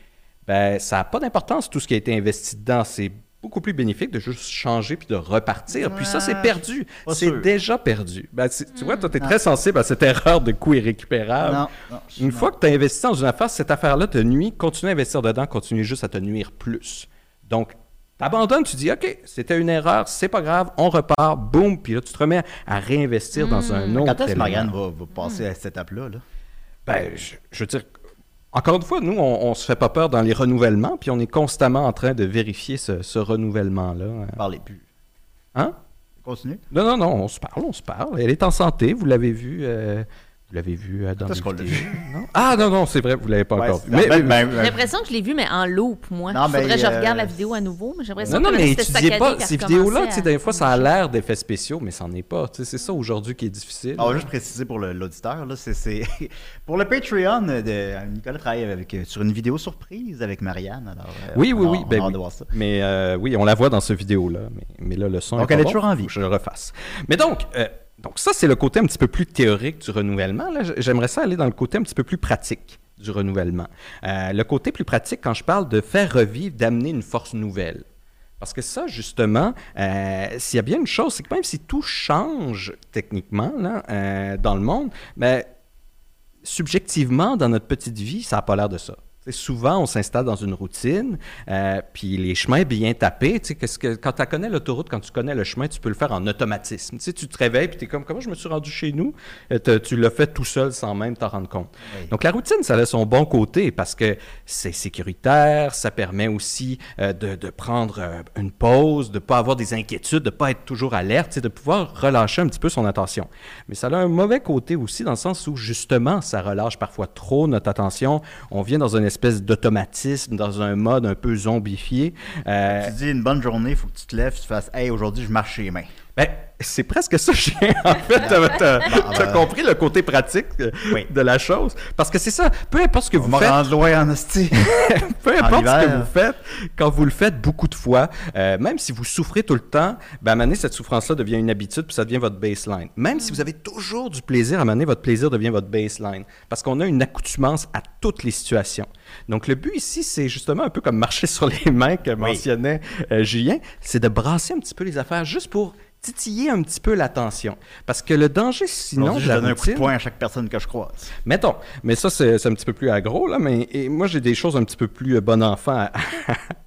ben, ça n'a pas d'importance tout ce qui a été investi dedans. C'est beaucoup plus bénéfique de juste changer puis de repartir. Puis ça, c'est Ouais, perdu. C'est déjà perdu. Ben, tu vois, toi, tu es très sensible à cette erreur de coût irrécupérable. Non, non, je- Une fois que tu as investi dans une affaire, cette affaire-là te nuit, continue à investir dedans, continue juste à te nuire plus. Donc, t'abandonnes, tu dis, OK, c'était une erreur, c'est pas grave, on repart, boum, puis là, tu te remets à réinvestir dans un autre Quand est-ce que. Marianne va, va passer à cette étape-là? Là? Ben, je, je veux dire, encore une fois, nous, on, on se fait pas peur dans les renouvellements, puis on est constamment en train de vérifier ce, ce renouvellement-là. Parlez plus. Hein? Continue. Non, non, non, on se parle, on se parle. Elle est en santé, vous l'avez vu. euh, vous l'avez vu euh, dans qu'on l'a vu? non? Ah, non, non, c'est vrai, vous l'avez pas Ouais, encore vu. Mais- ben, J'ai ben, l'impression que je l'ai vu, mais en loop, moi. Non, faudrait que je euh, regarde la vidéo à nouveau, mais j'ai l'impression Non, non, que mais étudiez pas ces vidéos-là. Tu sais, des fois, ça a l'air d'effets spéciaux, mais ça n'en est pas. Tu sais, C'est ça aujourd'hui qui est difficile. On va juste préciser pour le- l'auditeur, là, c'est, c'est- pour le Patreon de Nicolas travaille avec, euh, sur une vidéo surprise avec Marianne. Alors, euh, Oui, oui, oui. on ben a hâte oui. de voir ça. Mais euh, oui, on la voit dans ce vidéo-là. Mais, mais là, le son Donc, est elle est toujours en vie. Je le refasse. Mais donc, euh, donc ça, c'est le côté un petit peu plus théorique du renouvellement. J'aimerais ça aller dans le côté un petit peu plus pratique du renouvellement. Euh, le côté plus pratique, quand je parle de faire revivre, d'amener une force nouvelle. Parce que ça, justement, euh, s'il y a bien une chose, c'est que même si tout change techniquement là, euh, dans le monde, ben, subjectivement, dans notre petite vie, ça n'a pas l'air de ça. Souvent, on s'installe dans une routine, euh, puis les chemins bien tapés, tu sais, que, quand tu connais l'autoroute, quand tu connais le chemin, tu peux le faire en automatisme. Tu sais, tu te réveilles, puis tu es comme, comment je me suis rendu chez nous? Euh, tu l'as fait tout seul sans même t'en rendre compte. Oui. Donc, la routine, ça a son bon côté parce que c'est sécuritaire, ça permet aussi euh, de, de prendre euh, une pause, de ne pas avoir des inquiétudes, de ne pas être toujours alerte, tu sais, de pouvoir relâcher un petit peu son attention. Mais ça a un mauvais côté aussi dans le sens où, justement, ça relâche parfois trop notre attention. On vient dans une espèce d'automatisme, dans un mode un peu zombifié. Euh, Tu dis une bonne journée, il faut que tu te lèves, tu fasses Hey, aujourd'hui, je marche les mains. Ben, c'est presque ça, viens. En fait, t'as, t'as- t'as compris le côté pratique euh, Oui. de la chose. Parce que c'est ça, peu importe ce que On vous va faites, rendre loin en hostie. peu En importe ce que vous faites, quand vous le faites beaucoup de fois, euh, même si vous souffrez tout le temps, ben, à un moment donné, cette souffrance-là devient une habitude, puis ça devient votre baseline. Même si vous avez toujours du plaisir, à un moment donné, votre plaisir devient votre baseline. Parce qu'on a une accoutumance à toutes les situations. Donc, le but ici, c'est justement un peu comme marcher sur les mains que mentionnait euh, Julien, c'est de brasser un petit peu les affaires juste pour titiller un petit peu l'attention. Parce que le danger, sinon, je donne un coup de poing à chaque personne que je croise. Mettons, mais ça, c'est un petit peu plus aggro, là, mais et moi, j'ai des choses un petit peu plus euh, bon enfant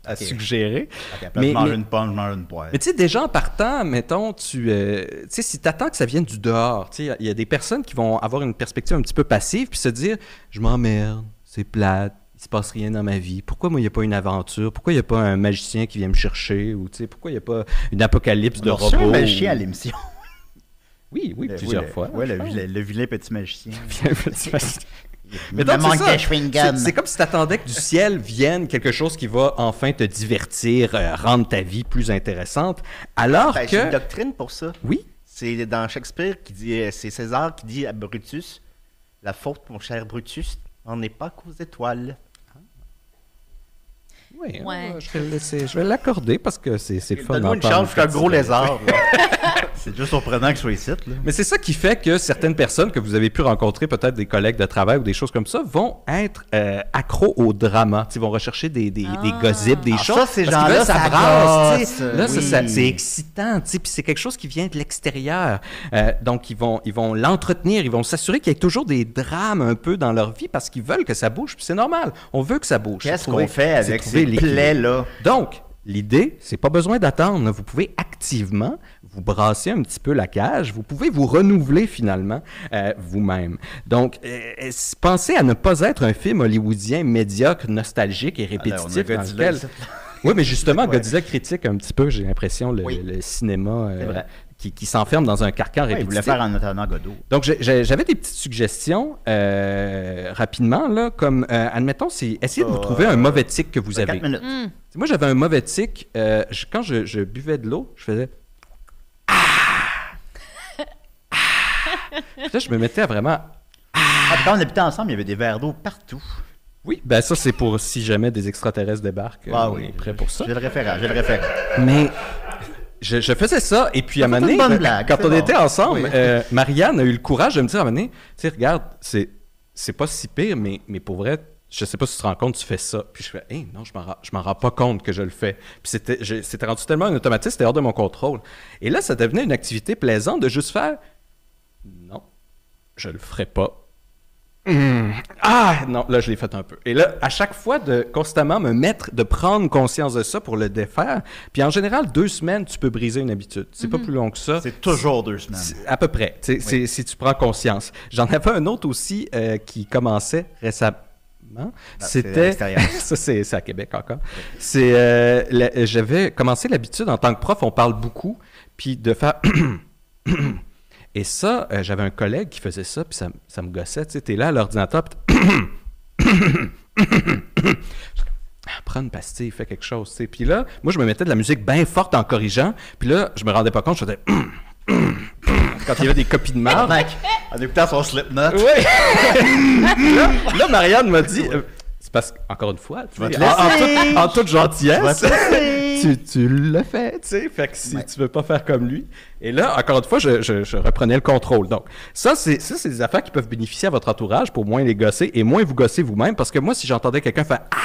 à, suggérer. Après, mais, je mange mais- une pomme, je mange une poêle. mais tu sais, déjà en partant, mettons, tu, euh, tu sais, si tu attends que ça vienne du dehors, tu sais, il y a des personnes qui vont avoir une perspective un petit peu passive puis se dire, je m'emmerde, c'est plate, il se passe rien dans ma vie. Pourquoi moi, il n'y a pas une aventure? Pourquoi il n'y a pas un magicien qui vient me chercher? Ou tu sais, pourquoi il n'y a pas une apocalypse de On robots? un magicien à l'émission? Oui, oui, Euh, plusieurs oui, le- fois. Ouais, je le, pense. le- le vilain petit magicien. Mais c'est C'est-. C'est comme si tu attendais que du ciel vienne quelque chose qui va enfin te divertir, euh, rendre ta vie plus intéressante. Alors Ben, J'ai une que. doctrine pour ça. Oui, C'est dans Shakespeare qui dit, euh, c'est César qui dit à Brutus, la faute, mon cher Brutus, n'en est pas qu'aux étoiles. Oui Ouais. euh, je vais le laisser- je vais l'accorder parce que c'est fun. Donne-moi une chance, je suis un gros lézard. C'est juste surprenant que je sois ici. Là. Mais c'est ça qui fait que certaines personnes que vous avez pu rencontrer, peut-être des collègues de travail ou des choses comme ça, vont être euh, accros au drama. Ils vont rechercher des, des, des gossips, des Ah, choses. ça, ces gens-là, ça ça brasse. gosse, tu sais. Là, ça, oui. ça- c'est excitant. tu sais, Puis c'est quelque chose qui vient de l'extérieur. Euh, donc, ils vont ils vont l'entretenir. Ils vont s'assurer qu'il y ait toujours des drames un peu dans leur vie parce qu'ils veulent que ça bouge. Puis c'est normal. On veut que ça bouge. Qu'est-ce qu'on fait avec ces plaies-là? Donc, l'idée, c'est pas besoin d'attendre. Vous pouvez activement vous brasser un petit peu la cage. Vous pouvez vous renouveler finalement euh, vous-même. Donc, euh, euh, pensez à ne pas être un film hollywoodien médiocre, nostalgique et Alors, on a répétitif dans lequel... Oui, mais justement, Ouais. Godzilla critique un petit peu, j'ai l'impression, le, Oui. le cinéma euh, qui, qui s'enferme dans un carcan Ouais, il répétitif. voulait faire en attendant Godot. Donc, j'avais des petites suggestions euh, rapidement, là, comme, euh, admettons, c'est essayez de vous trouver un mauvais tic que vous avez. 4 minutes. Hmm. Moi, j'avais un mauvais tic. euh, je- quand je, je buvais de l'eau, je faisais. Ah! Ah! Puis là, je me mettais à vraiment. Ah, quand on habitait ensemble, il y avait des verres d'eau partout. Oui, ben ça, c'est pour si jamais des extraterrestres débarquent. euh, Ah on oui. est prêt pour ça. J'ai le référent, j'ai le référent. Mais je, je faisais ça, et puis à un moment donné, blague, quand on bon. était ensemble, Oui. euh, Marianne a eu le courage de me dire à un moment donné, tu sais, regarde, c'est, c'est pas si pire, mais, mais pour vrai, je sais pas si tu te rends compte, tu fais ça. Puis je fais, hey, non, je m'en, je m'en rends pas compte que je le fais. Puis c'était, je- c'était rendu tellement un automatisme, c'était hors de mon contrôle. Et là, ça devenait une activité plaisante de juste faire, je le ferai pas. Hmm. Ah non, là je l'ai fait un peu. Et là, à chaque fois de constamment me mettre, de prendre conscience de ça pour le défaire. Puis en général, deux semaines, tu peux briser une habitude. C'est pas plus long que ça. C'est toujours deux semaines. À peu près, si tu prends conscience. J'en avais un autre aussi euh, qui commençait récemment. Ah, C'était. ça, c'est à Québec encore. C'est. euh, la- J'avais commencé l'habitude en tant que prof, on parle beaucoup, puis de faire. Et ça, euh, j'avais un collègue qui faisait ça, puis ça, ça me gossait. Tu sais, t'es là à l'ordinateur, puis prends une pastille, fais quelque chose. tu sais. Puis là, moi, je me mettais de la musique bien forte en corrigeant. Puis là, je me rendais pas compte, je faisais quand il y avait des copies de marde. Mec, en écoutant son Slipknot. Oui! là, là, Marianne m'a dit. C'est parce qu'encore une fois, tu vas te en, en toute, en toute gentillesse, Tu tu, tu le fais, tu sais. Fait que si Ouais. tu veux pas faire comme lui. Et là, encore une fois, je, je- je reprenais le contrôle. Donc, ça, c'est ça, c'est des affaires qui peuvent bénéficier à votre entourage pour moins les gosser et moins vous gosser vous-même. Parce que moi, si j'entendais quelqu'un faire Ah!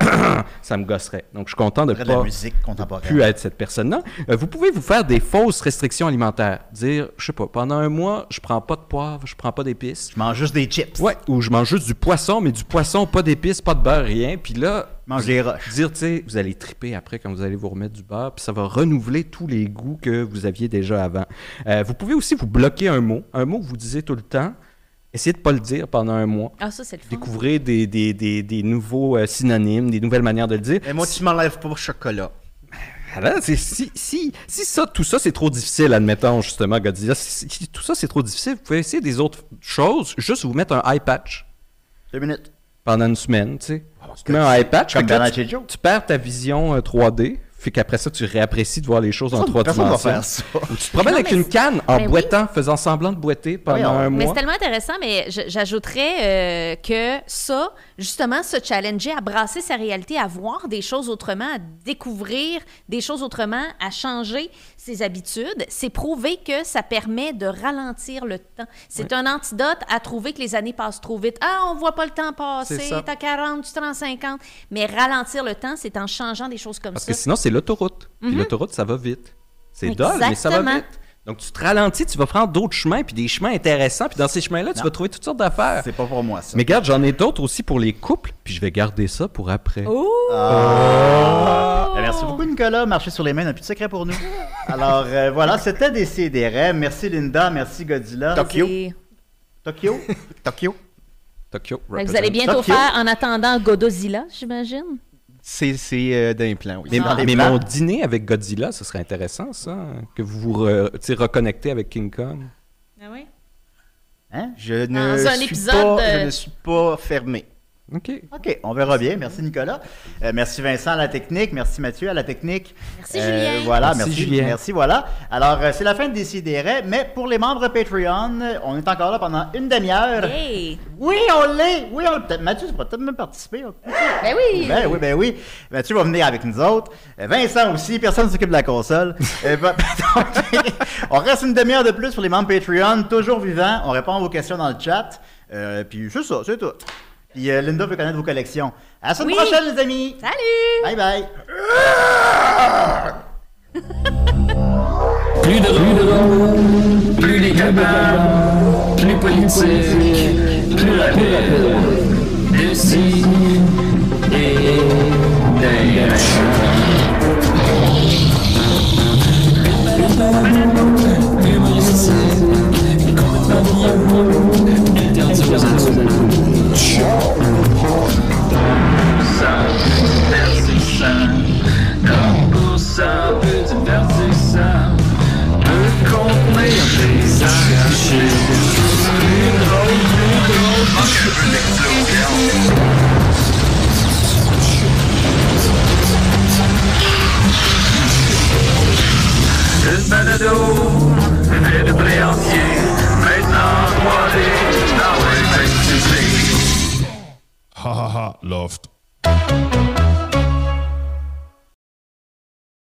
ça me gosserait. Donc, je suis content de la pas musique plus être cette personne-là. Euh, vous pouvez vous faire des fausses restrictions alimentaires. Dire, je sais pas, pendant un mois, je prends pas de poivre, je prends pas d'épices. Je mange juste des chips. Ouais, ou je mange juste du poisson, mais du poisson, pas d'épices, pas de beurre, rien. Puis là, mange des roches. dire, tu sais, vous allez triper après quand vous allez vous remettre du beurre, puis ça va renouveler tous les goûts que vous aviez déjà avant. Euh, vous pouvez aussi vous bloquer un mot, un mot que vous disiez tout le temps. Essayez de pas le dire pendant un mois. Ah, ça, c'est le fun. Découvrez des, des, des, des nouveaux euh, synonymes, des nouvelles manières de le dire. Et moi, tu m'enlèves pas au chocolat. Alors, c'est- si, si, si ça, tout ça, c'est trop difficile, admettons, justement, Godzilla, si, si tout ça, c'est trop difficile, vous pouvez essayer des autres choses, juste vous mettre un eye patch Deux minutes. pendant une semaine, tu sais. Tu mets un eye patch, Comme là, tu, Joe. tu perds ta vision euh, 3D, fait qu'après ça, tu réapprécies de voir les choses en trois dimensions. faire ça. Ou tu te promènes avec mais une canne en Ben oui. boitant, faisant semblant de boiter pendant Oui, on- un Mais mois. c'est tellement intéressant, mais j'ajouterais euh, que ça, justement, se challenger à brasser sa réalité, à voir des choses autrement, à découvrir des choses autrement, à changer ses habitudes, c'est prouver que ça permet de ralentir le temps. C'est un antidote à trouver que les années passent trop vite. Ah, on voit pas le temps passer, t'as 40, tu te rends 50. Mais ralentir le temps, c'est en changeant des choses comme Parce ça. que sinon, c'est l'autoroute. Puis l'autoroute, ça va vite. C'est dole, mais ça va vite. Donc, tu te ralentis, tu vas prendre d'autres chemins, puis des chemins intéressants, puis dans ces chemins-là, tu Non. vas trouver toutes sortes d'affaires. C'est pas pour moi, ça. Mais regarde, j'en ai d'autres aussi pour les couples, puis je vais garder ça pour après. Oh! Eh, Merci beaucoup, Nicolas. Marcher sur les mains n'a plus de secret pour nous. Alors, euh, voilà, c'était des CDR. Merci, Linda. Merci, Godzilla. Tokyo. Tokyo. Tokyo. Tokyo. Vous allez bientôt Tokyo. faire en attendant Godozilla, j'imagine. C'est c'est, euh, d'un plan, oui. Mais, dans mais plans. mon dîner avec Godzilla, ce serait intéressant, ça. Que vous vous re- reconnectez avec King Kong. Ah oui? Hein? Je Dans ne, un suis épisode pas, de- je ne suis pas fermé. OK. OK, on verra bien. Merci, Nicolas. Euh, merci, Vincent, à la technique. Merci, Mathieu, à la technique. Merci, Euh, Julien. Voilà, Merci, merci, Julien. Merci, voilà. Alors, euh, c'est la fin de Décideret, mais pour les membres Patreon, euh, on est encore là pendant une demi-heure. Hey! Oui, on l'est! Oui, on peut-être. Mathieu, tu peut-être même participer. ok? Ben oui! Ben oui, ben oui. Mathieu va venir avec nous autres. Euh, Vincent aussi, personne ne s'occupe de la console. Euh, ben, donc, on reste une demi-heure de plus pour les membres Patreon, toujours vivants. On répond à vos questions dans le chat. Euh, puis c'est ça, c'est tout. Puis euh, Linda veut connaître vos collections. À la semaine Oui. prochaine, les amis! Salut! Bye bye! Plus de rôle, plus les capables, plus politique, plus rapide. D'ici et d'ailleurs. Interdit aux adultes. Ça, divertissant, comme pour ça, peu divertissant, peut Balado, fait de bléancier Hahaha, Loft.